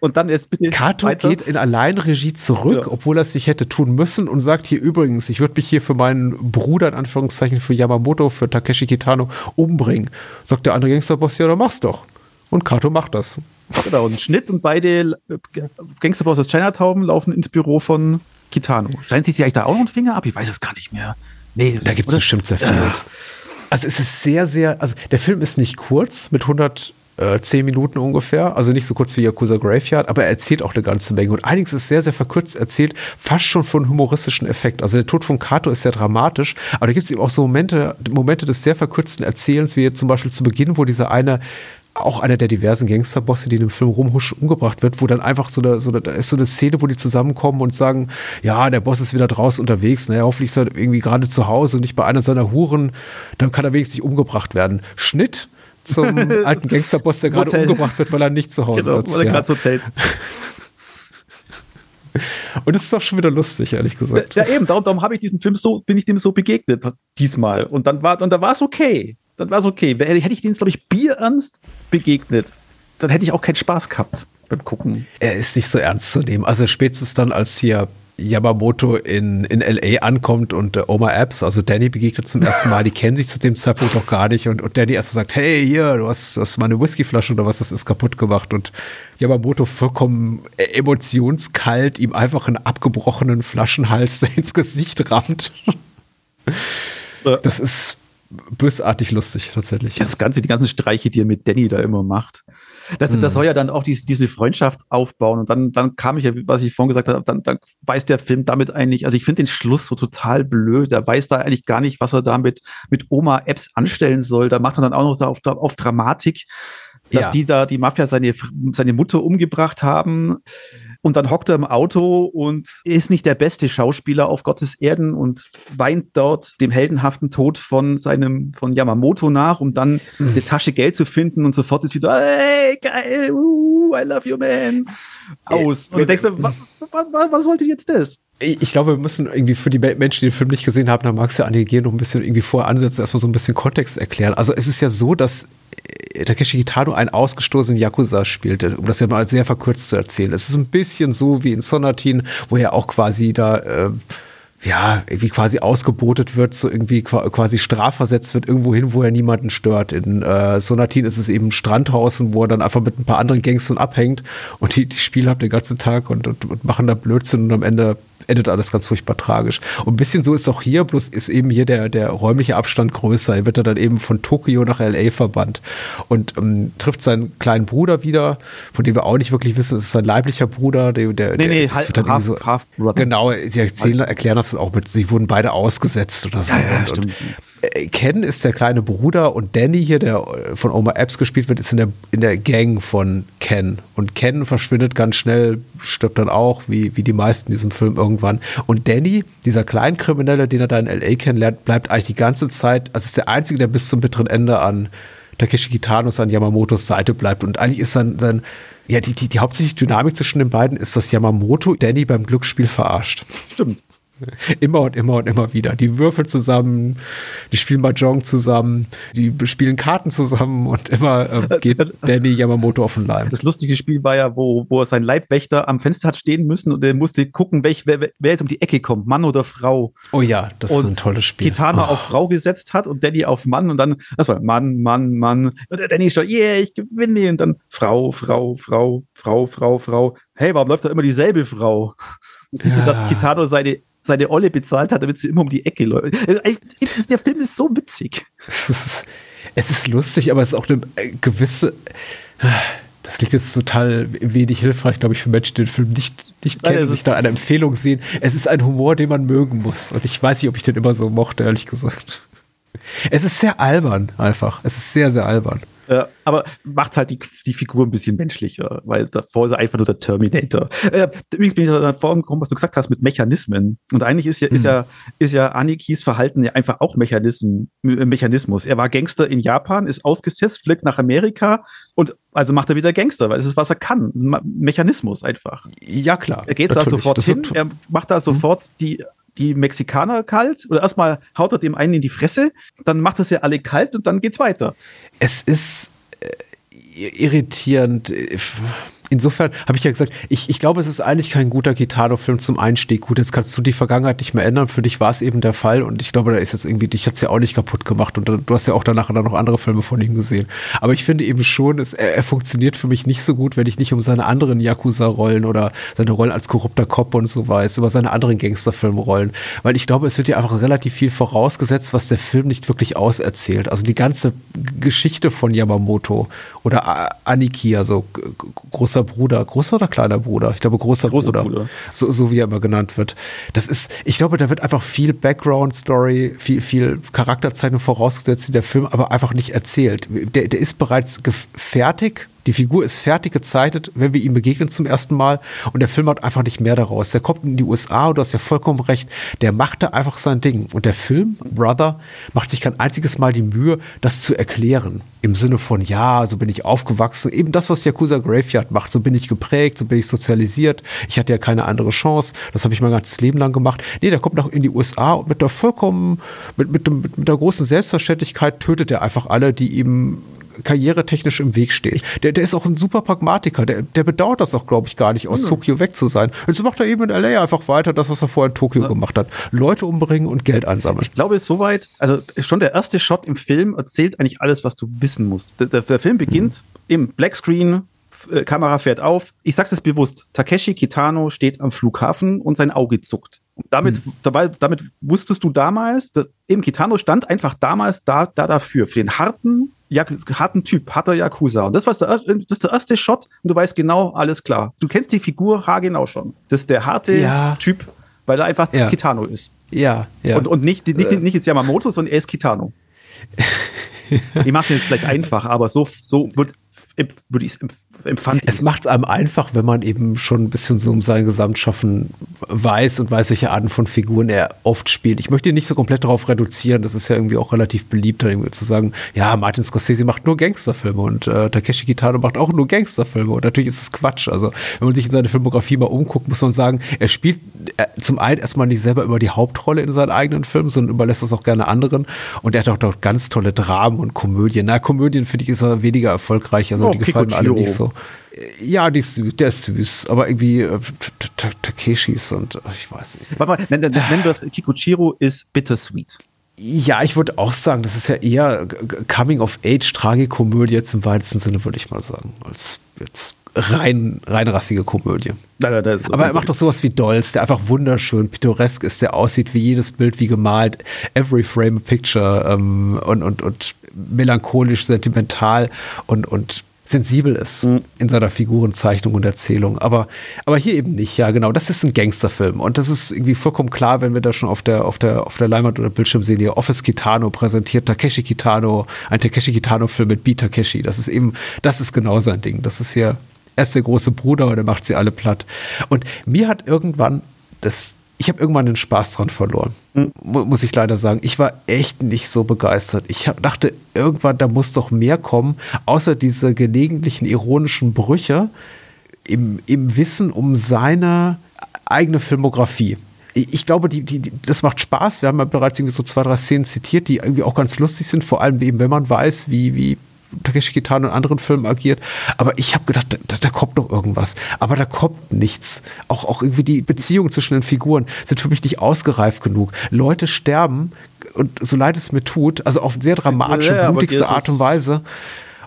Und dann ist bitte Kato weiter. geht in Alleinregie zurück, Ja. obwohl er es nicht hätte tun müssen und sagt hier übrigens, ich würde mich hier für meinen Bruder, in Anführungszeichen, für Yamamoto, für Takeshi Kitano umbringen. Sagt der andere Gangsterboss, ja, dann mach's doch. Und Kato macht das. Genau, und Schnitt und beide äh, Gangsterboss aus Chinatown laufen ins Büro von Kitano. Scheint sich die eigentlich da auch noch einen Finger ab? Ich weiß es gar nicht mehr. Nee, Da gibt es bestimmt sehr viel. Also es ist sehr, sehr, also der Film ist nicht kurz mit 110 Minuten ungefähr, also nicht so kurz wie Yakuza Graveyard, aber er erzählt auch eine ganze Menge und einiges ist sehr, sehr verkürzt erzählt, fast schon von humoristischen Effekt. Also der Tod von Kato ist sehr dramatisch, aber da gibt es eben auch so Momente, Momente des sehr verkürzten Erzählens, wie zum Beispiel zu Beginn, wo dieser eine auch einer der diversen Gangsterbosse, die in dem Film rumhuschen, umgebracht wird, wo dann einfach so eine, so eine, da ist so eine Szene, wo die zusammenkommen und sagen, ja, der Boss ist wieder draußen unterwegs, naja, hoffentlich ist er irgendwie gerade zu Hause und nicht bei einer seiner Huren, dann kann er wenigstens nicht umgebracht werden. Schnitt zum alten Gangsterboss, der gerade umgebracht wird, weil er nicht zu Hause Genau, sitzt. weil er ja. gerade so tät. Und es ist auch schon wieder lustig, ehrlich gesagt. Ja, eben, darum, darum habe ich diesen Film so, bin ich dem so begegnet diesmal. Und dann war, und da war es okay. Dann war es okay. Hätte ich den, glaube ich, bierernst begegnet, dann hätte ich auch keinen Spaß gehabt beim Gucken. er ist nicht so ernst zu nehmen. Also spätestens dann, als hier Yamamoto in, in L.A. ankommt und äh, Oma Apps, also Danny begegnet zum ersten Mal, die kennen sich zu dem Zeitpunkt noch gar nicht und, und Danny erst so sagt, hey, hier, du hast, du hast meine Whiskyflasche oder was, das ist kaputt gemacht und Yamamoto vollkommen äh, emotionskalt ihm einfach einen abgebrochenen Flaschenhals ins Gesicht rammt. Das ist bösartig lustig, tatsächlich. Das Ganze, die ganzen Streiche, die er mit Danny da immer macht. Das, das soll ja dann auch dies, diese Freundschaft aufbauen. Und dann, dann kam ich ja, was ich vorhin gesagt habe, dann, dann weiß der Film damit eigentlich, also ich finde den Schluss so total blöd. Der weiß da eigentlich gar nicht, was er da mit, mit Oma Apps anstellen soll. Da macht er dann auch noch so auf, auf Dramatik. dass Ja. die da, die Mafia, seine, seine Mutter umgebracht haben. Und dann hockt er im Auto und ist nicht der beste Schauspieler auf Gottes Erden und weint dort dem heldenhaften Tod von seinem, von Yamamoto nach, um dann eine Tasche Geld zu finden und sofort ist wieder, hey, geil, uh, I love you, man, aus. Und du denkst, was, was, was sollte jetzt das? Ich glaube, wir müssen irgendwie für die Me- Menschen, die den Film nicht gesehen haben, da magst du ja Anne noch ein bisschen irgendwie vorher ansetzen, erstmal so ein bisschen Kontext erklären. Also es ist ja so, dass Takeshi Kitano einen ausgestoßenen Yakuza spielte, um das ja mal sehr verkürzt zu erzählen. Es ist ein bisschen so wie in Sonatin, wo er auch quasi da äh, ja, irgendwie quasi ausgebotet wird, so irgendwie qua- quasi strafversetzt wird, irgendwo hin, wo er niemanden stört. In äh, Sonatin ist es eben ein Strandhaus, wo er dann einfach mit ein paar anderen Gangstern abhängt und die, die spielen ab den ganzen Tag und, und, und machen da Blödsinn und am Ende endet alles ganz furchtbar tragisch. Und ein bisschen so ist auch hier, bloß ist eben hier der, der räumliche Abstand größer. Er wird dann eben von Tokio nach L.A. verbannt und ähm, trifft seinen kleinen Bruder wieder, von dem wir auch nicht wirklich wissen, es ist sein leiblicher Bruder. Der, der, Nee, der, nee, dann irgendwie half- half brother. Genau, sie erzählen, erklären das auch mit, sie wurden beide ausgesetzt oder so. Ja, ja, und, stimmt. Und, Ken ist der kleine Bruder und Danny hier, der äh, von Omar Epps gespielt wird, ist in der, in der Gang von Ken. Und Ken verschwindet ganz schnell, stirbt dann auch, wie, wie die meisten in diesem Film irgendwann. Und Danny, dieser Kleinkriminelle, den er da in L.A. kennenlernt, bleibt eigentlich die ganze Zeit, also ist der Einzige, der bis zum bitteren Ende an Takeshi Kitanos an Yamamotos Seite bleibt. Und eigentlich ist sein, sein ja, die, die, die hauptsächliche Dynamik zwischen den beiden ist, dass Yamamoto Danny beim Glücksspiel verarscht. Stimmt. Immer und immer und immer wieder. Die würfeln zusammen, die spielen Mahjong zusammen, die spielen Karten zusammen und immer äh, geht Danny Yamamoto auf den Leim. Das lustige Spiel war ja, wo, wo er sein Leibwächter am Fenster hat stehen müssen und er musste gucken, welch, wer, wer jetzt um die Ecke kommt, Mann oder Frau. Oh ja, das ist und ein tolles Spiel. Kitana auf Frau gesetzt hat und Danny auf Mann und dann, das war Mann, Mann, Mann. Und der Danny schon, yeah, ich gewinne. Und dann Frau, Frau, Frau, Frau, Frau, Frau. Hey, warum läuft da immer dieselbe Frau? Das ist Ja. dass Kitano seine, seine Olle bezahlt hat, damit sie immer um die Ecke läuft. Also, Der Film ist so witzig. Es ist, es ist lustig, aber es ist auch eine äh, gewisse. Das liegt jetzt total wenig hilfreich, glaube ich, für Menschen, die den Film nicht, nicht Nein, kennen, sich da eine Empfehlung sehen. Es ist ein Humor, den man mögen muss. Und ich weiß nicht, ob ich den immer so mochte, ehrlich gesagt. Es ist sehr albern, einfach. Es ist sehr, sehr albern. Ja, aber macht halt die, die Figur ein bisschen menschlicher, weil davor ist er einfach nur der Terminator. Äh, übrigens bin ich da vorhin gekommen, was du gesagt hast mit Mechanismen. Und eigentlich ist ja, ist ja, ist ja Anikis Verhalten ja einfach auch Mechanism, äh, Mechanismus. Er war Gangster in Japan, ist ausgesetzt, fliegt nach Amerika und also macht er wieder Gangster, weil es ist, was er kann. Mechanismus einfach. Ja, klar. Er geht da natürlich. sofort Das hin, er macht da sofort die, die Mexikaner kalt oder erstmal haut er dem einen in die Fresse, dann macht er sie alle kalt und dann geht's weiter. es ist äh, irritierend. Insofern habe ich ja gesagt, ich, ich glaube, es ist eigentlich kein guter Kitano-Film zum Einstieg. Gut, jetzt kannst du die Vergangenheit nicht mehr ändern. Für dich war es eben der Fall und ich glaube, da ist jetzt irgendwie, dich hat es ja auch nicht kaputt gemacht und du hast ja auch danach noch andere Filme von ihm gesehen. Aber ich finde eben schon, es, er, er funktioniert für mich nicht so gut, wenn ich nicht um seine anderen Yakuza-Rollen oder seine Rolle als korrupter Cop und so weiß, über seine anderen Gangsterfilmrollen. Weil ich glaube, es wird ja einfach relativ viel vorausgesetzt, was der Film nicht wirklich auserzählt. Also die ganze Geschichte von Yamamoto oder Aniki, also g- g- großer Bruder, großer oder kleiner Bruder? Ich glaube, großer, Großer Bruder. Bruder. So, so wie er immer genannt wird. Das ist, ich glaube, da wird einfach viel Background-Story, viel, viel Charakterzeichnung vorausgesetzt, die der Film aber einfach nicht erzählt. Der, der ist bereits fertig. Die Figur ist fertig gezeichnet, wenn wir ihm begegnen zum ersten Mal. Und der Film hat einfach nicht mehr daraus. Der kommt in die USA und du hast ja vollkommen recht. Der macht da einfach sein Ding. Und der Film, Brother, macht sich kein einziges Mal die Mühe, das zu erklären. Im Sinne von, ja, so bin ich aufgewachsen. Eben das, was Yakuza Graveyard macht. So bin ich geprägt, so bin ich sozialisiert. Ich hatte ja keine andere Chance. Das habe ich mein ganzes Leben lang gemacht. Nee, der kommt nach in die USA und mit der vollkommen, mit, mit, mit, mit der großen Selbstverständlichkeit tötet er einfach alle, die ihm karrieretechnisch im Weg stehen. Der, der ist auch ein super Pragmatiker. Der, der bedauert das auch, glaube ich, gar nicht, aus Tokio weg zu sein. Und so macht er eben in LA einfach weiter, das, was er vorher in Tokio gemacht hat. Leute umbringen und Geld einsammeln. Ich glaube, soweit, also schon der erste Shot im Film erzählt eigentlich alles, was du wissen musst. Der, der, Film beginnt im Blackscreen, äh, Kamera fährt auf. Ich sag's jetzt bewusst. Takeshi Kitano steht am Flughafen und sein Auge zuckt. Und damit, dabei, damit wusstest du damals, dass, eben Kitano stand einfach damals da, da dafür, für den harten, Jak harten Typ, harter Yakuza. Und das, war der, er- das ist der erste Shot und du weißt genau, alles klar. Du kennst die Figur haargenau schon. Das ist der harte Ja. Typ, weil er einfach Ja. Kitano ist. Ja, ja. Und, und nicht, nicht, nicht jetzt Yamamoto, sondern er ist Kitano. ich mache es jetzt gleich einfach, aber so, so würde ich empfand. Es macht es einem einfach, wenn man eben schon ein bisschen so um sein Gesamtschaffen weiß und weiß, welche Arten von Figuren er oft spielt. Ich möchte ihn nicht so komplett darauf reduzieren. Das ist ja irgendwie auch relativ beliebt, irgendwie zu sagen, ja, Martin Scorsese macht nur Gangsterfilme und äh, Takeshi Kitano macht auch nur Gangsterfilme. Und natürlich ist es Quatsch. Also, wenn man sich in seine Filmografie mal umguckt, muss man sagen, er spielt äh, zum einen erstmal nicht selber immer die Hauptrolle in seinen eigenen Filmen, sondern überlässt das auch gerne anderen. Und er hat auch dort ganz tolle Dramen und Komödien. Na, Komödien finde ich ist er weniger erfolgreich. Also, Oh, die gefallen mir alle nicht so. Ja, die ist süß, der ist süß, aber irgendwie äh, Ta- Ta- Takeshis und äh, ich weiß nicht. Warte mal, nenn, nenn, nenn das Kikuchiro ist bittersweet. Ja, ich würde auch sagen, das ist ja eher G- G- Coming-of-Age, Tragikomödie jetzt im weitesten Sinne, würde ich mal sagen, als jetzt rein, reinrassige Komödie. Aber er macht doch sowas wie Dolls, der einfach wunderschön pittoresk ist, der aussieht wie jedes Bild wie gemalt, every frame a picture ähm, und, und, und melancholisch, sentimental und, und sensibel ist in seiner Figurenzeichnung und Erzählung. Aber, aber hier eben nicht, ja, genau. Das ist ein Gangsterfilm. Und das ist irgendwie vollkommen klar, wenn wir da schon auf der, auf der, auf der Leinwand oder Bildschirm sehen, hier Office Kitano präsentiert Takeshi Kitano, ein Takeshi Kitano-Film mit B. Takeshi. Das ist eben, das ist genau sein Ding. Das ist hier, er ist der große Bruder und er macht sie alle platt. Und mir hat irgendwann das, ich habe irgendwann den Spaß dran verloren. Mu- Muss ich leider sagen. Ich war echt nicht so begeistert. Ich hab, dachte, irgendwann, da muss doch mehr kommen, außer diese gelegentlichen ironischen Brüche im, im Wissen um seine eigene Filmografie. Ich ich glaube, die, die, die, das macht Spaß. Wir haben ja bereits irgendwie so zwei, drei Szenen zitiert, die irgendwie auch ganz lustig sind, vor allem eben, wenn man weiß, wie, wie Takeshi Kitano in anderen Filmen agiert. Aber ich habe gedacht, da, da kommt noch irgendwas. Aber da kommt nichts. Auch, auch irgendwie die Beziehungen zwischen den Figuren sind für mich nicht ausgereift genug. Leute sterben und so leid es mir tut, also auf sehr dramatische, Ja, blutigste Art und Weise.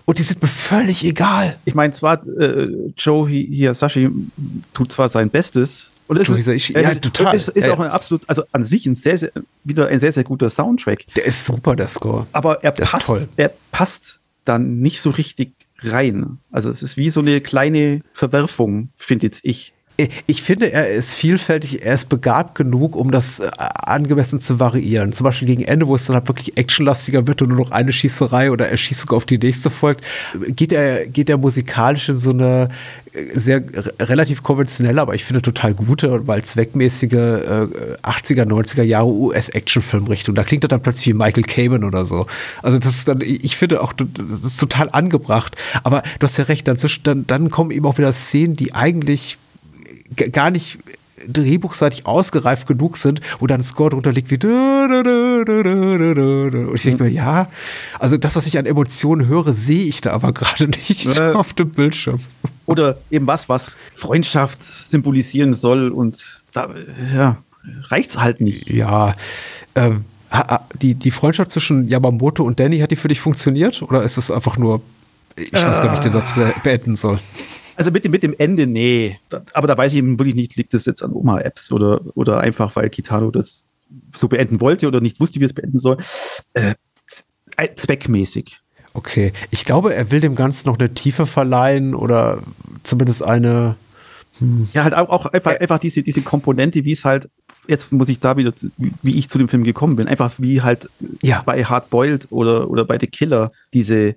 Und die sind mir völlig egal. Ich meine, zwar, äh, Joe Hi- Hisashi tut zwar sein Bestes. Und ist, Hisaishi, äh, ja, total. Ist, ist Äh, auch ein absolut, also an sich ein sehr, sehr, wieder ein sehr, sehr guter Soundtrack. Der ist super, der Score. Aber er Der passt, er passt dann nicht so richtig rein. Also es ist wie so eine kleine Verwerfung, finde ich. Ich finde, er ist vielfältig, er ist begabt genug, um das äh, angemessen zu variieren. Zum Beispiel gegen Ende, wo es dann halt wirklich actionlastiger wird und nur noch eine Schießerei oder er schießt sogar auf die nächste folgt, geht er, geht er musikalisch in so eine äh, sehr relativ konventionelle, aber ich finde total gute, weil zweckmäßige äh, 80er, 90er Jahre US-Action-Filmrichtung. Da klingt er dann plötzlich wie Michael Kamen oder so. Also das ist dann, ich finde auch, das ist total angebracht. Aber du hast ja recht, dann, dann, dann kommen eben auch wieder Szenen, die eigentlich gar nicht drehbuchseitig ausgereift genug sind, wo dann ein Score drunter liegt wie und ich denke mir, ja, also das, was ich an Emotionen höre, sehe ich da aber gerade nicht Äh. auf dem Bildschirm. Oder eben was, was Freundschaft symbolisieren soll und da, ja, reicht's halt nicht. Ja, ähm, die, die Freundschaft zwischen Yamamoto und Danny, hat die für dich funktioniert? Oder ist es einfach nur, ich weiß gar nicht, wie ich den Satz be beenden soll? Also mit dem, mit dem Ende, nee. Aber da weiß ich eben wirklich nicht, liegt das jetzt an Oma-Apps oder, oder einfach, weil Kitano das so beenden wollte oder nicht wusste, wie es beenden soll. Äh, z- zweckmäßig. Okay, ich glaube, er will dem Ganzen noch eine Tiefe verleihen oder zumindest eine, Ja, halt auch, einfach, einfach diese, diese Komponente, wie es halt, jetzt muss ich da wieder, wie, ich zu dem Film gekommen bin, einfach wie halt Ja. bei Hard Boiled oder, oder bei The Killer, diese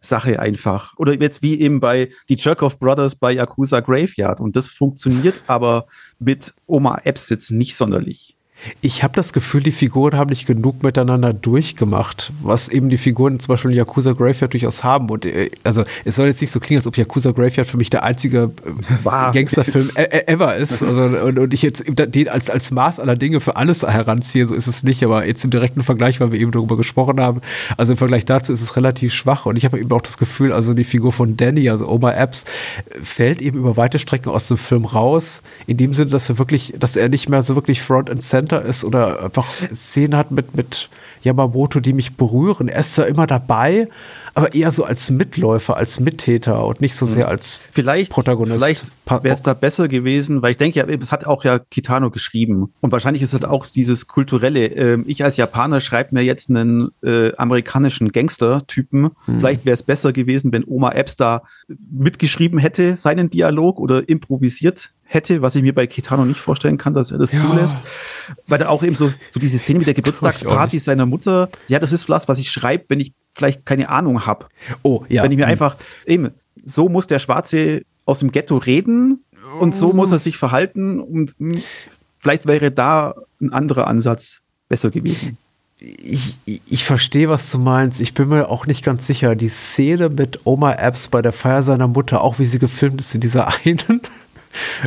Buddy-Sache einfach. Oder jetzt wie eben bei die Jerkoff Brothers bei Yakuza Graveyard. Und das funktioniert aber mit Oma Apps jetzt nicht sonderlich. Ich habe das Gefühl, die Figuren haben nicht genug miteinander durchgemacht, was eben die Figuren zum Beispiel in Yakuza Graveyard durchaus haben. Und äh, also es soll jetzt nicht so klingen, als ob Yakuza Graveyard für mich der einzige äh, War. Gangsterfilm e e- ever ist. Also, und, und ich jetzt den als, als Maß aller Dinge für alles heranziehe, so ist es nicht. Aber jetzt im direkten Vergleich, weil wir eben darüber gesprochen haben, also im Vergleich dazu ist es relativ schwach. Und ich habe eben auch das Gefühl, also die Figur von Danny, also Omar Epps, fällt eben über weite Strecken aus dem Film raus. In dem Sinne, dass er wirklich, dass er nicht mehr so wirklich Front and Center ist oder einfach Szenen hat mit, mit Yamamoto, die mich berühren. Er ist zwar immer dabei, aber eher so als Mitläufer, als Mittäter und nicht so sehr als Vielleicht, Protagonist. vielleicht wäre es da besser gewesen, weil ich denke, ja, es hat auch ja Kitano geschrieben. Und wahrscheinlich ist es auch dieses kulturelle. Ähm, ich als Japaner schreibe mir jetzt einen äh, amerikanischen Gangster-Typen. Hm. Vielleicht wäre es besser gewesen, wenn Oma Epps da mitgeschrieben hätte, seinen Dialog oder improvisiert hätte, was ich mir bei Kitano nicht vorstellen kann, dass er das Ja. zulässt. Weil da auch eben so, so diese Szene mit der Geburtstagsparty seiner Mutter, ja, das ist was, was ich schreibe, wenn ich vielleicht keine Ahnung habe. Oh, ja. Wenn ich mir Hm. einfach, eben, so muss der Schwarze aus dem Ghetto reden und so muss er sich verhalten und mh, vielleicht wäre da ein anderer Ansatz besser gewesen. ich, ich, ich verstehe, was du meinst. Ich bin mir auch nicht ganz sicher. Die Szene mit Oma Epps bei der Feier seiner Mutter, auch wie sie gefilmt ist in dieser einen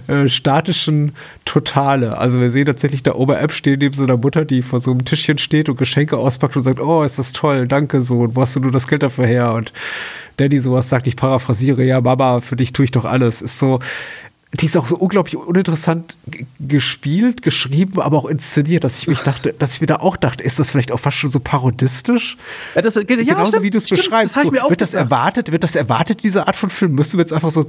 äh, statischen Totale. Also wir sehen tatsächlich da Oma Epps stehen neben seiner Mutter, die vor so einem Tischchen steht und Geschenke auspackt und sagt, oh, ist das toll, danke so. Und wo hast du nur das Geld dafür her? Und Danny sowas sagt, ich paraphrasiere, ja, Mama, für dich tue ich doch alles. Ist so, die ist auch so unglaublich uninteressant gespielt, geschrieben, aber auch inszeniert, dass ich mich dachte, dass ich mir da auch dachte, ist das vielleicht auch fast schon so parodistisch? Ja, das, ja, Genauso stimmt, wie du es beschreibst. Das so, wird das erwartet? Wird das erwartet, diese Art von Film? Müssten wir jetzt einfach so,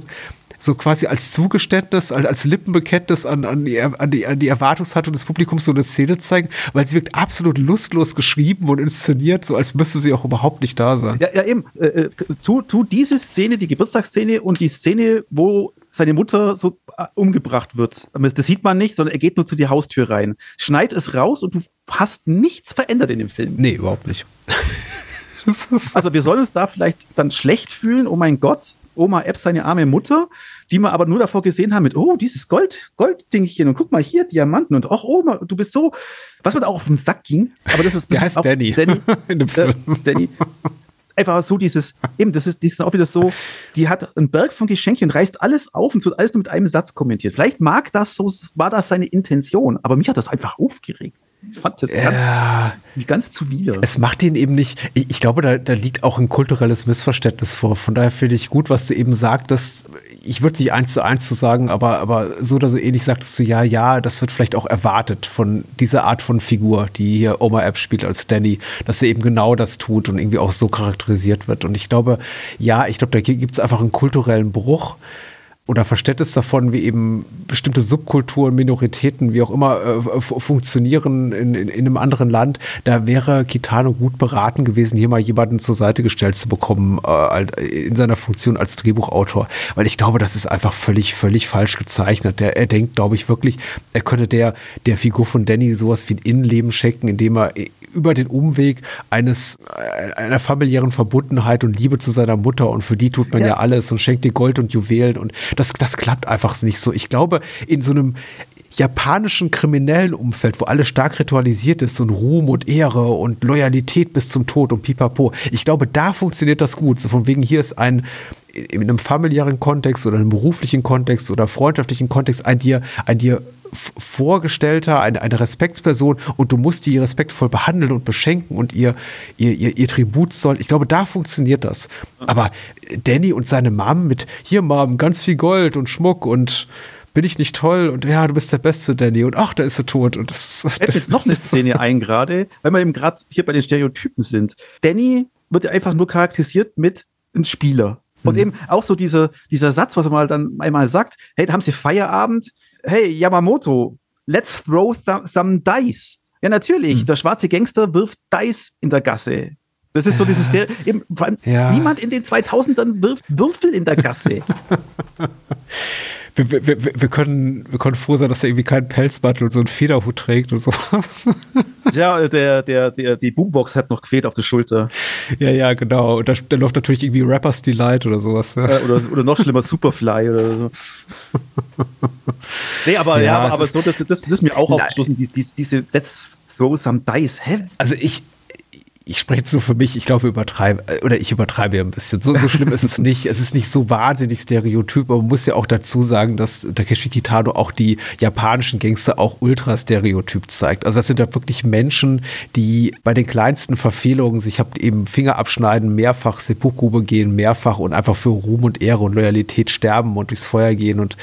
so quasi als Zugeständnis, als, als Lippenbekenntnis an, an, die, an, die, an die Erwartungshaltung des Publikums so eine Szene zeigen? Weil sie wirkt absolut lustlos geschrieben und inszeniert, so als müsste sie auch überhaupt nicht da sein. Ja, ja eben. Äh, äh, tu, tu diese Szene, die Geburtstagsszene und die Szene, wo seine Mutter so äh, umgebracht wird. Das sieht man nicht, sondern er geht nur zu die Haustür rein. Schneid es raus und du hast nichts verändert in dem Film. Nee, überhaupt nicht. Also wir sollen uns da vielleicht dann schlecht fühlen, oh mein Gott, Oma Epps, seine arme Mutter, die wir aber nur davor gesehen haben mit, oh, dieses Gold, Golddingchen und guck mal hier, Diamanten und ach, Oma, du bist so, was mir auch auf den Sack ging, aber das ist, das Der heißt Danny. Danny, äh. Danny. Einfach so dieses, eben, das ist, das ist auch wieder so, die hat einen Berg von Geschenken und reißt alles auf und wird alles nur mit einem Satz kommentiert. Vielleicht mag das so, war das seine Intention, aber mich hat das einfach aufgeregt. Ich fand das ganz, ganz zuwider. es macht ihn eben nicht. Ich, ich glaube, da, da liegt auch ein kulturelles Missverständnis vor. Von daher finde ich gut, was du eben sagtest. Ich würde es nicht eins zu eins zu sagen, aber, aber so oder so ähnlich sagtest du, ja, ja, das wird vielleicht auch erwartet von dieser Art von Figur, die hier Oma App spielt als Danny, dass er eben genau das tut und irgendwie auch so charakterisiert wird. Und ich glaube, ja, ich glaube, da gibt es einfach einen kulturellen Bruch oder Verständnis davon, wie eben bestimmte Subkulturen, Minoritäten, wie auch immer, äh, fu- funktionieren in, in, in einem anderen Land, da wäre Kitano gut beraten gewesen, hier mal jemanden zur Seite gestellt zu bekommen, äh, als- in seiner Funktion als Drehbuchautor. Weil ich glaube, das ist einfach völlig, völlig falsch gezeichnet. Der, er denkt, glaube ich, wirklich, er könne der, der Figur von Danny sowas wie ein Innenleben schenken, indem er über den Umweg eines äh, einer familiären Verbundenheit und Liebe zu seiner Mutter und für die tut man ja, Ja. alles und schenkt ihr Gold und Juwelen und das, das klappt einfach nicht so. Ich glaube, in so einem japanischen kriminellen Umfeld, wo alles stark ritualisiert ist und Ruhm und Ehre und Loyalität bis zum Tod und pipapo. Ich glaube, da funktioniert das gut. So von wegen hier ist ein in einem familiären Kontext oder einem beruflichen Kontext oder freundschaftlichen Kontext ein dir, ein dir Vorgestellter, eine, eine Respektsperson und du musst die respektvoll behandeln und beschenken und ihr, ihr, ihr, ihr Tribut zollen. Ich glaube, da funktioniert das. Aber Danny und seine Mom mit hier Mom, ganz viel Gold und Schmuck und bin ich nicht toll und ja, du bist der Beste, Danny und ach, da ist er tot und das fällt mir jetzt noch eine Szene ein gerade, weil wir eben gerade hier bei den Stereotypen sind. Danny wird ja einfach nur charakterisiert mit einem Spieler. Und eben auch so dieser, dieser Satz, was er mal dann einmal sagt, hey, da haben sie Feierabend, hey, Yamamoto, let's throw th some dice. Ja, natürlich, der schwarze Gangster wirft Dice in der Gasse. Das ist so dieses, Stere- eben, vor allem, Ja. niemand in den 2000ern wirft Würfel in der Gasse. wir, wir, wir, können, wir können froh sein, dass er irgendwie keinen Pelzmantel und so einen Federhut trägt und sowas. ja, der, der, der, die Boombox hat noch quält auf der Schulter. ja, ja, genau. Und da, da läuft natürlich irgendwie Rappers Delight oder sowas. Ja. Äh, oder, oder noch schlimmer, Superfly oder so. Nee, aber ja, Ja, aber, aber so, das, das, das ist mir auch aufgeschlossen, diese, diese, diese Let's throw some dice. Hä? Also ich, ich spreche jetzt nur für mich, ich glaube, übertreibe, äh, oder ich übertreibe ja ein bisschen. So, so schlimm ist es nicht. Es ist nicht so wahnsinnig stereotyp, aber man muss ja auch dazu sagen, dass Takeshi Kitano auch die japanischen Gangster auch ultra stereotyp zeigt. Also das sind ja wirklich Menschen, die bei den kleinsten Verfehlungen sich habt eben Finger abschneiden, mehrfach Seppuku begehen, mehrfach und einfach für Ruhm und Ehre und Loyalität sterben und durchs Feuer gehen. Und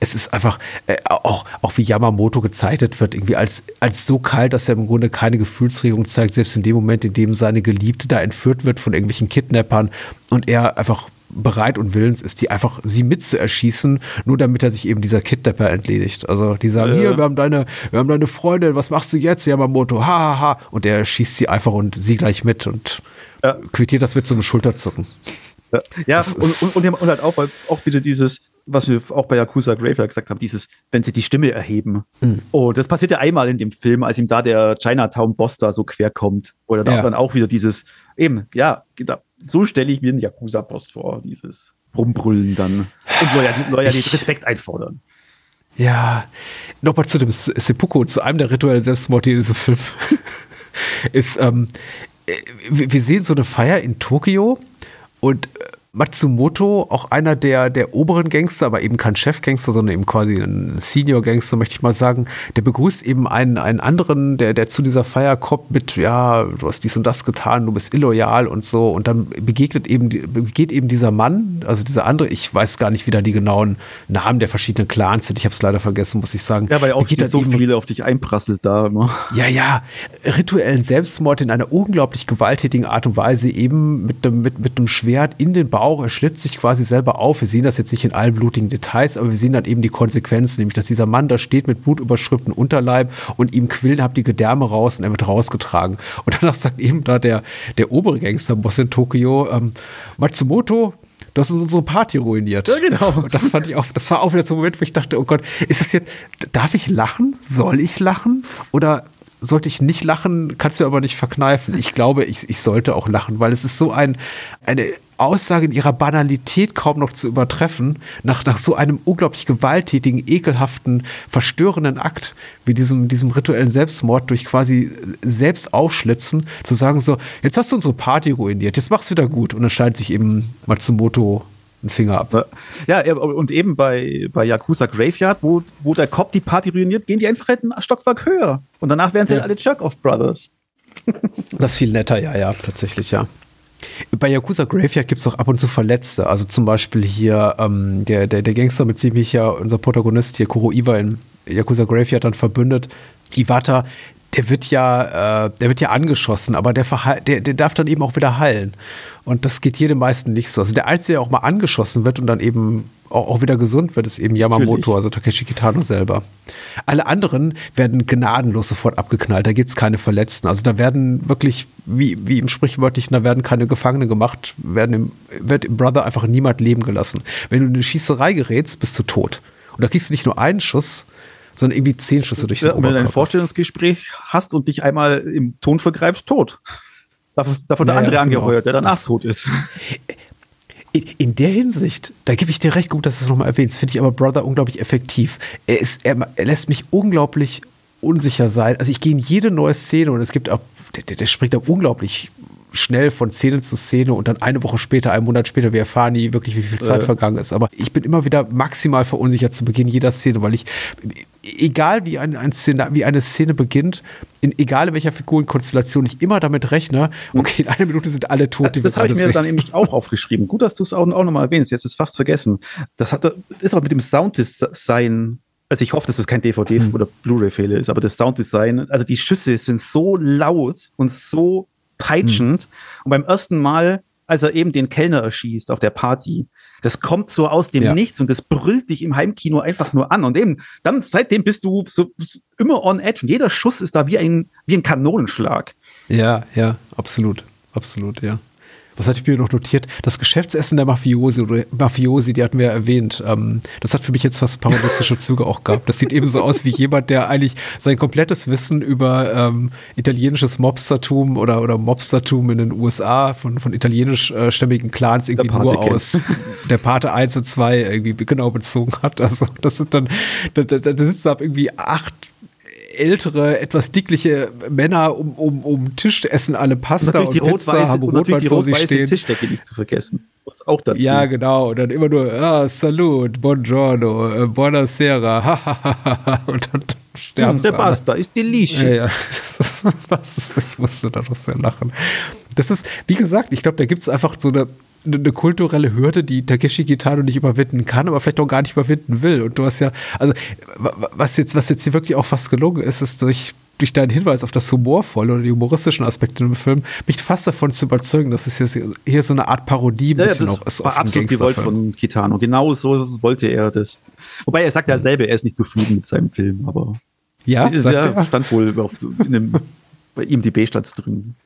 es ist einfach äh, auch, auch wie Yamamoto gezeichnet wird, irgendwie als, als so kalt, dass er im Grunde keine Gefühlsregung zeigt, selbst in dem Moment, in dem seine Geliebte da entführt wird von irgendwelchen Kidnappern und er einfach bereit und willens ist, die einfach sie mitzuerschießen, nur damit er sich eben dieser Kidnapper entledigt. Also die sagen, Ja. hier, wir haben deine, wir haben deine Freundin, was machst du jetzt, Yamamoto? Ha, ha, ha. Und er schießt sie einfach und sie gleich mit und Ja. quittiert das mit so einem Schulterzucken. Ja, Das und, und, und, und halt auch, weil auch wieder dieses, was wir auch bei Yakuza Graveyard gesagt haben, dieses, wenn sie die Stimme erheben. Mhm. Oh, das passiert ja einmal in dem Film, als ihm da der Chinatown-Boss da so quer kommt. Oder da Ja. dann auch wieder dieses, eben, ja, genau, so stelle ich mir einen Yakuza-Boss vor, dieses Rumbrüllen dann und Loyalität, Loyalität Respekt einfordern. Ja, nochmal zu dem Seppuku, zu einem der rituellen Selbstmorde in diesem Film. ist, ähm, äh, wir wir sehen so eine Feier in Tokio und äh, Matsumoto, auch einer der, der oberen Gangster, aber eben kein Chefgangster, sondern eben quasi ein Senior-Gangster, möchte ich mal sagen, der begrüßt eben einen, einen anderen, der, der zu dieser Feier kommt mit, ja, du hast dies und das getan, du bist illoyal und so. Und dann begegnet eben, begeht eben dieser Mann, also dieser andere, ich weiß gar nicht wieder die genauen Namen der verschiedenen Clans sind, ich habe es leider vergessen, muss ich sagen. Ja, weil auch dann so viele auf dich einprasselt da immer. ja, ja, rituellen Selbstmord in einer unglaublich gewalttätigen Art und Weise, eben mit einem mit, mit einem Schwert in den Bauch. Er schlitzt sich quasi selber auf. Wir sehen das jetzt nicht in allen blutigen Details, aber wir sehen dann eben die Konsequenzen, nämlich dass dieser Mann da steht mit blutüberströmtem Unterleib und ihm quillen habt die Gedärme raus und er wird rausgetragen. Und danach sagt eben da der, der obere Gangsterboss in Tokio, ähm, Matsumoto, Du hast uns unsere Party ruiniert. Ja, genau. Und das fand ich auch, das war auch wieder so ein Moment, wo ich dachte, oh Gott, ist das jetzt, darf ich lachen? Soll ich lachen? Oder sollte ich nicht lachen? Kannst du aber nicht verkneifen. Ich glaube, ich, ich sollte auch lachen, weil es ist so ein, eine Aussage in ihrer Banalität kaum noch zu übertreffen, nach, nach so einem unglaublich gewalttätigen, ekelhaften, verstörenden Akt wie diesem, diesem rituellen Selbstmord durch quasi selbst aufschlitzen, zu sagen so, jetzt hast du unsere Party ruiniert, jetzt mach's wieder gut. Und dann schneidet sich eben Matsumoto einen Finger ab. Ja, und eben bei, bei Yakuza Graveyard, wo, wo der Cop die Party ruiniert, gehen die einfach halt ein Stockwerk höher. Und danach werden sie Ja. alle Jerk-Off-Brothers. Das ist viel netter, ja, ja, tatsächlich, ja. Bei Yakuza Graveyard gibt es auch ab und zu Verletzte. Also zum Beispiel hier ähm, der, der, der Gangster, mit dem mich ja unser Protagonist hier, Kuro Iwa in Yakuza Graveyard dann verbündet, Iwata, der wird ja, äh, der wird ja angeschossen, aber der, der, der darf dann eben auch wieder heilen. Und das geht jedem meisten nicht so. Also der Einzige, der auch mal angeschossen wird und dann eben auch, auch wieder gesund wird, ist eben Yamamoto, Natürlich. also Takeshi Kitano selber. Alle anderen werden gnadenlos sofort abgeknallt. Da gibt es keine Verletzten. Also da werden wirklich, wie, wie im Sprichwörtlichen, da werden keine Gefangene gemacht, werden im, wird im Brother einfach niemand leben gelassen. Wenn du in eine Schießerei gerätst, bist du tot. Und da kriegst du nicht nur einen Schuss, sondern irgendwie zehn Schüsse durch den Ja, wenn du ein. Vorstellungsgespräch hast und dich einmal im Ton vergreifst, tot. Davon, davon der Ja, andere genau. angeheuert, der danach Das- tot ist. In, in der Hinsicht, da gebe ich dir recht gut, dass du es nochmal erwähnst, finde ich aber Brother unglaublich effektiv. Er, ist, er, er lässt mich unglaublich unsicher sein. Also ich gehe in jede neue Szene und es gibt auch, der, der, der springt da unglaublich schnell von Szene zu Szene und dann eine Woche später, einen Monat später, wir erfahren nie wirklich, wie viel Zeit Äh. vergangen ist. Aber ich bin immer wieder maximal verunsichert zu Beginn jeder Szene, weil ich, egal wie, ein, ein Szene, wie eine Szene beginnt, in, egal in welcher Figurenkonstellation, ich immer damit rechne, okay, in einer Minute sind alle tot, die Das habe ich mir sehen. dann nämlich auch aufgeschrieben. Gut, dass du es auch, auch nochmal erwähnst. Jetzt ist es fast vergessen. Das hat, ist auch mit dem Sounddesign. Also ich hoffe, dass es kein DVD- Hm. oder Blu-ray-Fehler ist, aber das Sounddesign, also die Schüsse sind so laut und so peitschend. Hm. Und beim ersten Mal, als er eben den Kellner erschießt auf der Party, das kommt so aus dem Ja. Nichts und das brüllt dich im Heimkino einfach nur an. Und eben, dann seitdem bist du so, so immer on edge und jeder Schuss ist da wie ein, wie ein Kanonenschlag. Ja, ja, absolut. Absolut, ja. Was hatte ich mir noch notiert? Das Geschäftsessen der Mafiosi oder Mafiosi, die hatten wir ja erwähnt. Ähm, das hat für mich jetzt fast parodistische Züge auch gehabt. Das sieht eben so aus wie jemand, der eigentlich sein komplettes Wissen über ähm, italienisches Mobstertum oder, oder Mobstertum in den USA von, von italienischstämmigen Clans irgendwie nur kennt. aus der Pate 1 und 2 irgendwie genau bezogen hat. Also das sind dann, da, da, da sitzen da irgendwie acht ältere, etwas dickliche Männer um, um, um Tisch essen alle Und Pasta natürlich die und Pizza, rot-weiße haben und natürlich die Rotwein vor sich stehen. Tischdecke nicht zu vergessen. Was auch dazu. Ja, genau. Und dann immer nur, ah, Salut, Buongiorno, äh, Buonasera, hahaha. und dann sterben Hm, der. Pasta ist delicious. Ja, ja. Das ist, ich musste da doch sehr lachen. Das ist, wie gesagt, ich glaube, da gibt es einfach so eine, eine kulturelle Hürde, die Takeshi Kitano nicht überwinden kann, aber vielleicht auch gar nicht überwinden will. Und du hast ja, also wa- wa- was jetzt, was jetzt hier wirklich auch fast gelungen ist, ist durch, durch deinen Hinweis auf das Humorvolle oder die humoristischen Aspekte im Film, mich fast davon zu überzeugen, dass es hier, hier so eine Art Parodie ein Ja, ja, bisschen das auch ist war absolut gewollt von Kitano. Genau so wollte er das. Wobei er sagt ja selber, er ist nicht zufrieden mit seinem Film, aber Ja, ist sagt ja, er? stand wohl auf, in einem, bei IMDb stand es drin.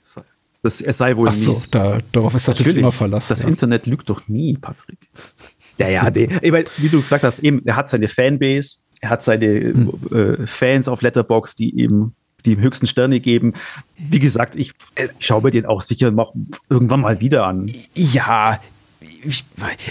Das, er sei wohl Ach so, mies. da, darauf ist natürlich immer Verlass. Das ja. Internet lügt doch nie, Patrick. Ja, ja. Eben, wie du gesagt hast, eben, er hat seine Fanbase, er hat seine äh, Fans auf Letterbox, die eben die ihm höchsten Sterne geben. Wie gesagt, ich, äh, schaue mir den auch sicher noch irgendwann mal wieder an. Ja, ich,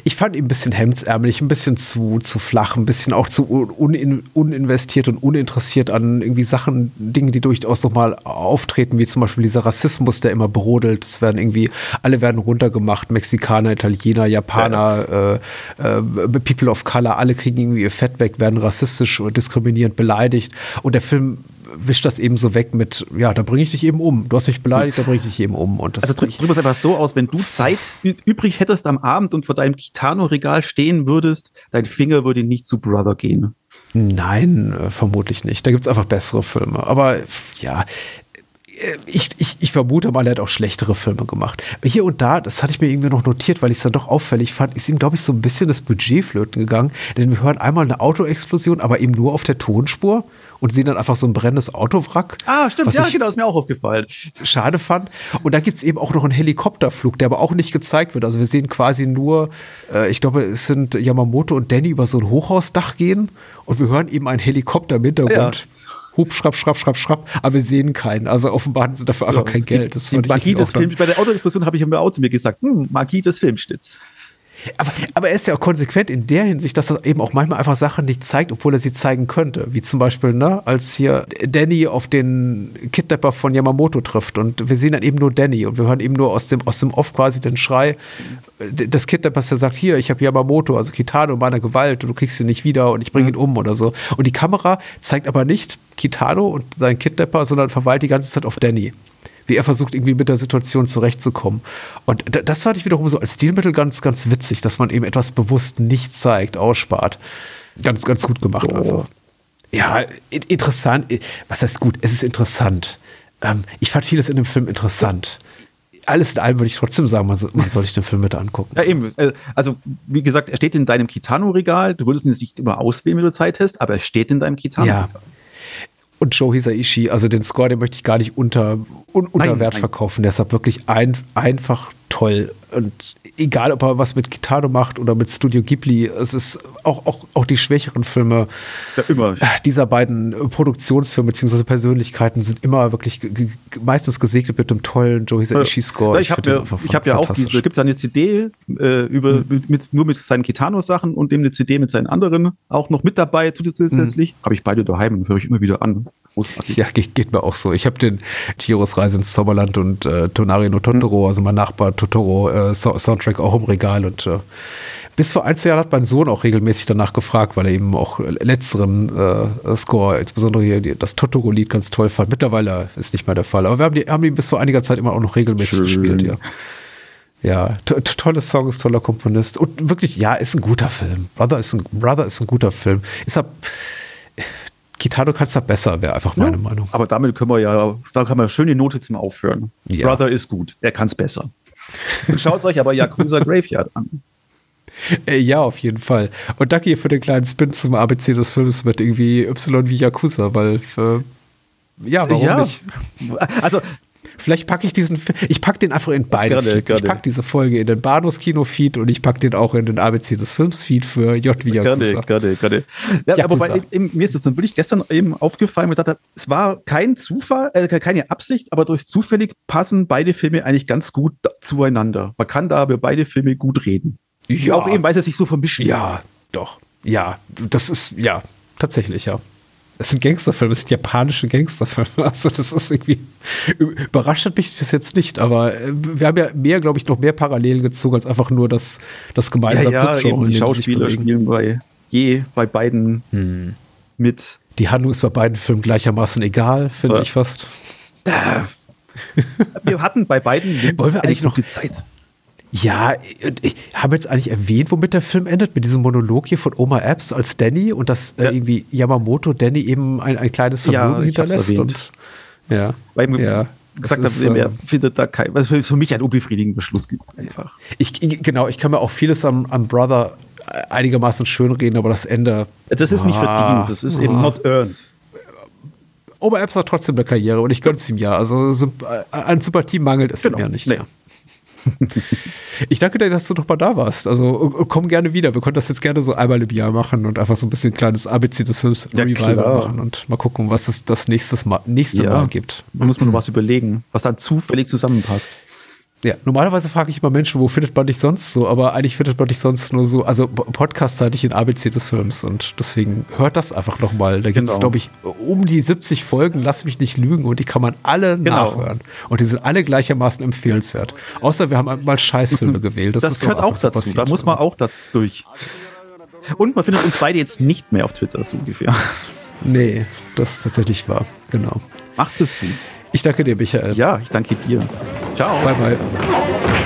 ich, fand ihn ein bisschen hemdsärmelig, ein bisschen zu, zu flach, ein bisschen auch zu unin, uninvestiert und uninteressiert an irgendwie Sachen, Dinge, die durchaus nochmal auftreten, wie zum Beispiel dieser Rassismus, der immer brodelt. Es werden irgendwie, alle werden runtergemacht, Mexikaner, Italiener, Japaner, ja. äh, äh, People of Color, alle kriegen irgendwie ihr Fett weg, werden rassistisch und diskriminierend beleidigt. Und der Film wischt das eben so weg mit, ja, da bringe ich dich eben um. Du hast mich beleidigt, da bringe ich dich eben um. Und das also drücken wir es einfach so aus, wenn du Zeit übrig hättest am Abend und vor deinem Kitano-Regal stehen würdest, dein Finger würde nicht zu Brother gehen. Nein, äh, vermutlich nicht. Da gibt es einfach bessere Filme. Aber ja, äh, ich, ich, ich vermute mal, er hat auch schlechtere Filme gemacht. Hier und da, das hatte ich mir irgendwie noch notiert, weil ich es dann doch auffällig fand, ist ihm, glaube ich, so ein bisschen das Budget flöten gegangen. Denn wir hören einmal eine Autoexplosion, aber eben nur auf der Tonspur und sehen dann einfach so ein brennendes Autowrack. Ah, stimmt, was ja, genau, ist mir auch aufgefallen. Schade fand. Und da gibt es eben auch noch einen Helikopterflug, der aber auch nicht gezeigt wird. Also wir sehen quasi nur, äh, ich glaube, es sind Yamamoto und Danny über so ein Hochhausdach gehen und wir hören eben einen Helikopter im Hintergrund. Ja. Hub, schrapp, schrapp, schrapp, schrapp, aber wir sehen keinen. Also offenbar haben sie dafür einfach ja, kein Geld. Das die, die Magie des Films, bei der Autoexplosion habe ich mir auch zu mir gesagt, hm, Magie des Filmschnitts. Aber, aber, er ist ja auch konsequent in der Hinsicht, dass er eben auch manchmal einfach Sachen nicht zeigt, obwohl er sie zeigen könnte. Wie zum Beispiel, ne, als hier Danny auf den Kidnapper von Yamamoto trifft und wir sehen dann eben nur Danny und wir hören eben nur aus dem, aus dem Off quasi den Schrei des Kidnappers, der sagt, hier, ich habe Yamamoto, also Kitano in meiner Gewalt und du kriegst ihn nicht wieder und ich bringe ihn um oder so. Und die Kamera zeigt aber nicht Kitano und seinen Kidnapper, sondern verweilt die ganze Zeit auf Danny wie er versucht, irgendwie mit der Situation zurechtzukommen. Und das fand ich wiederum so als Stilmittel ganz, ganz witzig, dass man eben etwas bewusst nicht zeigt, ausspart. Ganz, ganz gut gemacht oh. einfach. Ja, interessant. Was heißt gut? Es ist interessant. Ähm, ich fand vieles in dem Film interessant. Alles in allem würde ich trotzdem sagen, man, soll sich den Film bitte angucken. Ja, eben. Äh, also, wie gesagt, er steht in deinem Kitano-Regal. Du würdest ihn nicht immer auswählen, wenn du Zeit hast, aber er steht in deinem Kitano-Regal. Ja. Und Joe Hisaishi, also den Score, den möchte ich gar nicht unter, un, unter nein, Wert nein. verkaufen. Deshalb wirklich ein, einfach toll. Und egal, ob er was mit Kitano macht oder mit Studio Ghibli, es ist auch, auch, auch die schwächeren Filme ja, dieser beiden Produktionsfirmen bzw. Persönlichkeiten sind immer wirklich meistens gesegnet mit einem tollen Joe Hisaishi-Score. Ja, ich habe ja, hab ja auch diese, gibt es eine CD äh, über, hm. mit, nur mit seinen Kitano-Sachen und eben eine CD mit seinen anderen auch noch mit dabei zusätzlich. Hm. Habe ich beide daheim und höre ich immer wieder an. Großartig. Ja, geht, geht, mir auch so. Ich habe den Chiros Reise ins Zauberland und äh, Tonari no Totoro, hm. also mein Nachbar Totoro, äh, so Soundtrack auch im Regal und äh, bis vor ein, zwei Jahren hat mein Sohn auch regelmäßig danach gefragt, weil er eben auch letzteren äh, Score, insbesondere hier das Totoro-Lied, ganz toll fand. Mittlerweile ist nicht mehr der Fall, aber wir haben die, haben die bis vor einiger Zeit immer auch noch regelmäßig Schön. gespielt, ja. Ja, to tolle Songs, toller Komponist und wirklich, ja, ist ein guter Film. Brother ist ein, Brother ist ein guter Film. Ist er, Kitano kann es da besser, wäre einfach meine ja, Meinung. Aber damit können wir ja, da kann man schön die Note zum Aufhören. Ja. Brother ist gut, er kann es besser. Und schaut euch aber Yakuza Graveyard an. Äh, ja, auf jeden Fall. Und danke für den kleinen Spin zum ABC des Films mit irgendwie Y wie Yakuza, weil äh, ja, warum ja. nicht? Also Vielleicht packe ich diesen, ich packe den einfach in beide gerne, Feeds. Gerne. Ich packe diese Folge in den Bahnhofskino-Feed und ich packe den auch in den ABC des Films-Feed für J wie Yakuza. Gerne, gerne, gerne. Ja, aber mir ist es dann wirklich gestern eben aufgefallen, ich gesagt es war kein Zufall, äh, keine Absicht, aber durch zufällig passen beide Filme eigentlich ganz gut zueinander. Man kann da über beide Filme gut reden. Ja. Auch eben, weil sie sich so vermischen. Ja, doch. Ja, das ist, ja, tatsächlich, ja. Es sind Gangsterfilme, es sind japanische Gangsterfilme. Also das ist irgendwie überrascht hat mich das jetzt nicht, aber äh, wir haben ja mehr, glaube ich, noch mehr Parallelen gezogen als einfach nur das, das gemeinsame ja, ja, Schauspieler spielen bei je bei beiden hm. mit. Die Handlung ist bei beiden Filmen gleichermaßen egal, finde ja. ich fast. wir hatten bei beiden Wollen wir eigentlich noch die Zeit. Ja, ich habe jetzt eigentlich erwähnt, womit der Film endet, mit diesem Monolog hier von Oma Epps als Danny und dass äh, ja. äh, irgendwie Yamamoto Danny eben ein, ein kleines Vermögen ja, hinterlässt. Und, ja, Weil ja. gesagt habe, er findet da kein, was für mich ein unbefriedigender Schluss gibt einfach. Ich, genau, ich kann mir auch vieles am, am Brother einigermaßen schön reden, aber das Ende. Das ist ah, nicht verdient, das ist ah, eben not earned. Oma Epps hat trotzdem eine Karriere und ich gönn's ihm ja. Also an Sympathie mangelt es genau. ihm ja nicht. Nee. Ja. Ich danke dir, dass du noch mal da warst. Also äh, komm gerne wieder. Wir können das jetzt gerne so einmal im Jahr machen und einfach so ein bisschen kleines ABC des Films Ja, Revival klar. machen und mal gucken, was es das nächstes Mal, nächste Ja. Mal gibt. Da muss man nur was überlegen, was dann zufällig zusammenpasst. Ja, normalerweise frage ich immer Menschen, wo findet man dich sonst so, aber eigentlich findet man dich sonst nur so, also P- Podcast hatte ich in ABC des Films und deswegen hört das einfach nochmal. Da gibt es, Genau. glaube ich, um die 70 Folgen, lass mich nicht lügen und die kann man alle Genau. nachhören. Und die sind alle gleichermaßen empfehlenswert. Außer wir haben mal Scheißfilme gewählt. Das, ist gehört auch dazu. passiert. Da muss man auch da durch. Und man findet uns beide jetzt nicht mehr auf Twitter, so ungefähr. Nee, das ist tatsächlich wahr. Genau. Macht es gut. Ich danke dir, Michael. Ja, ich danke dir. Ciao. Bye, bye.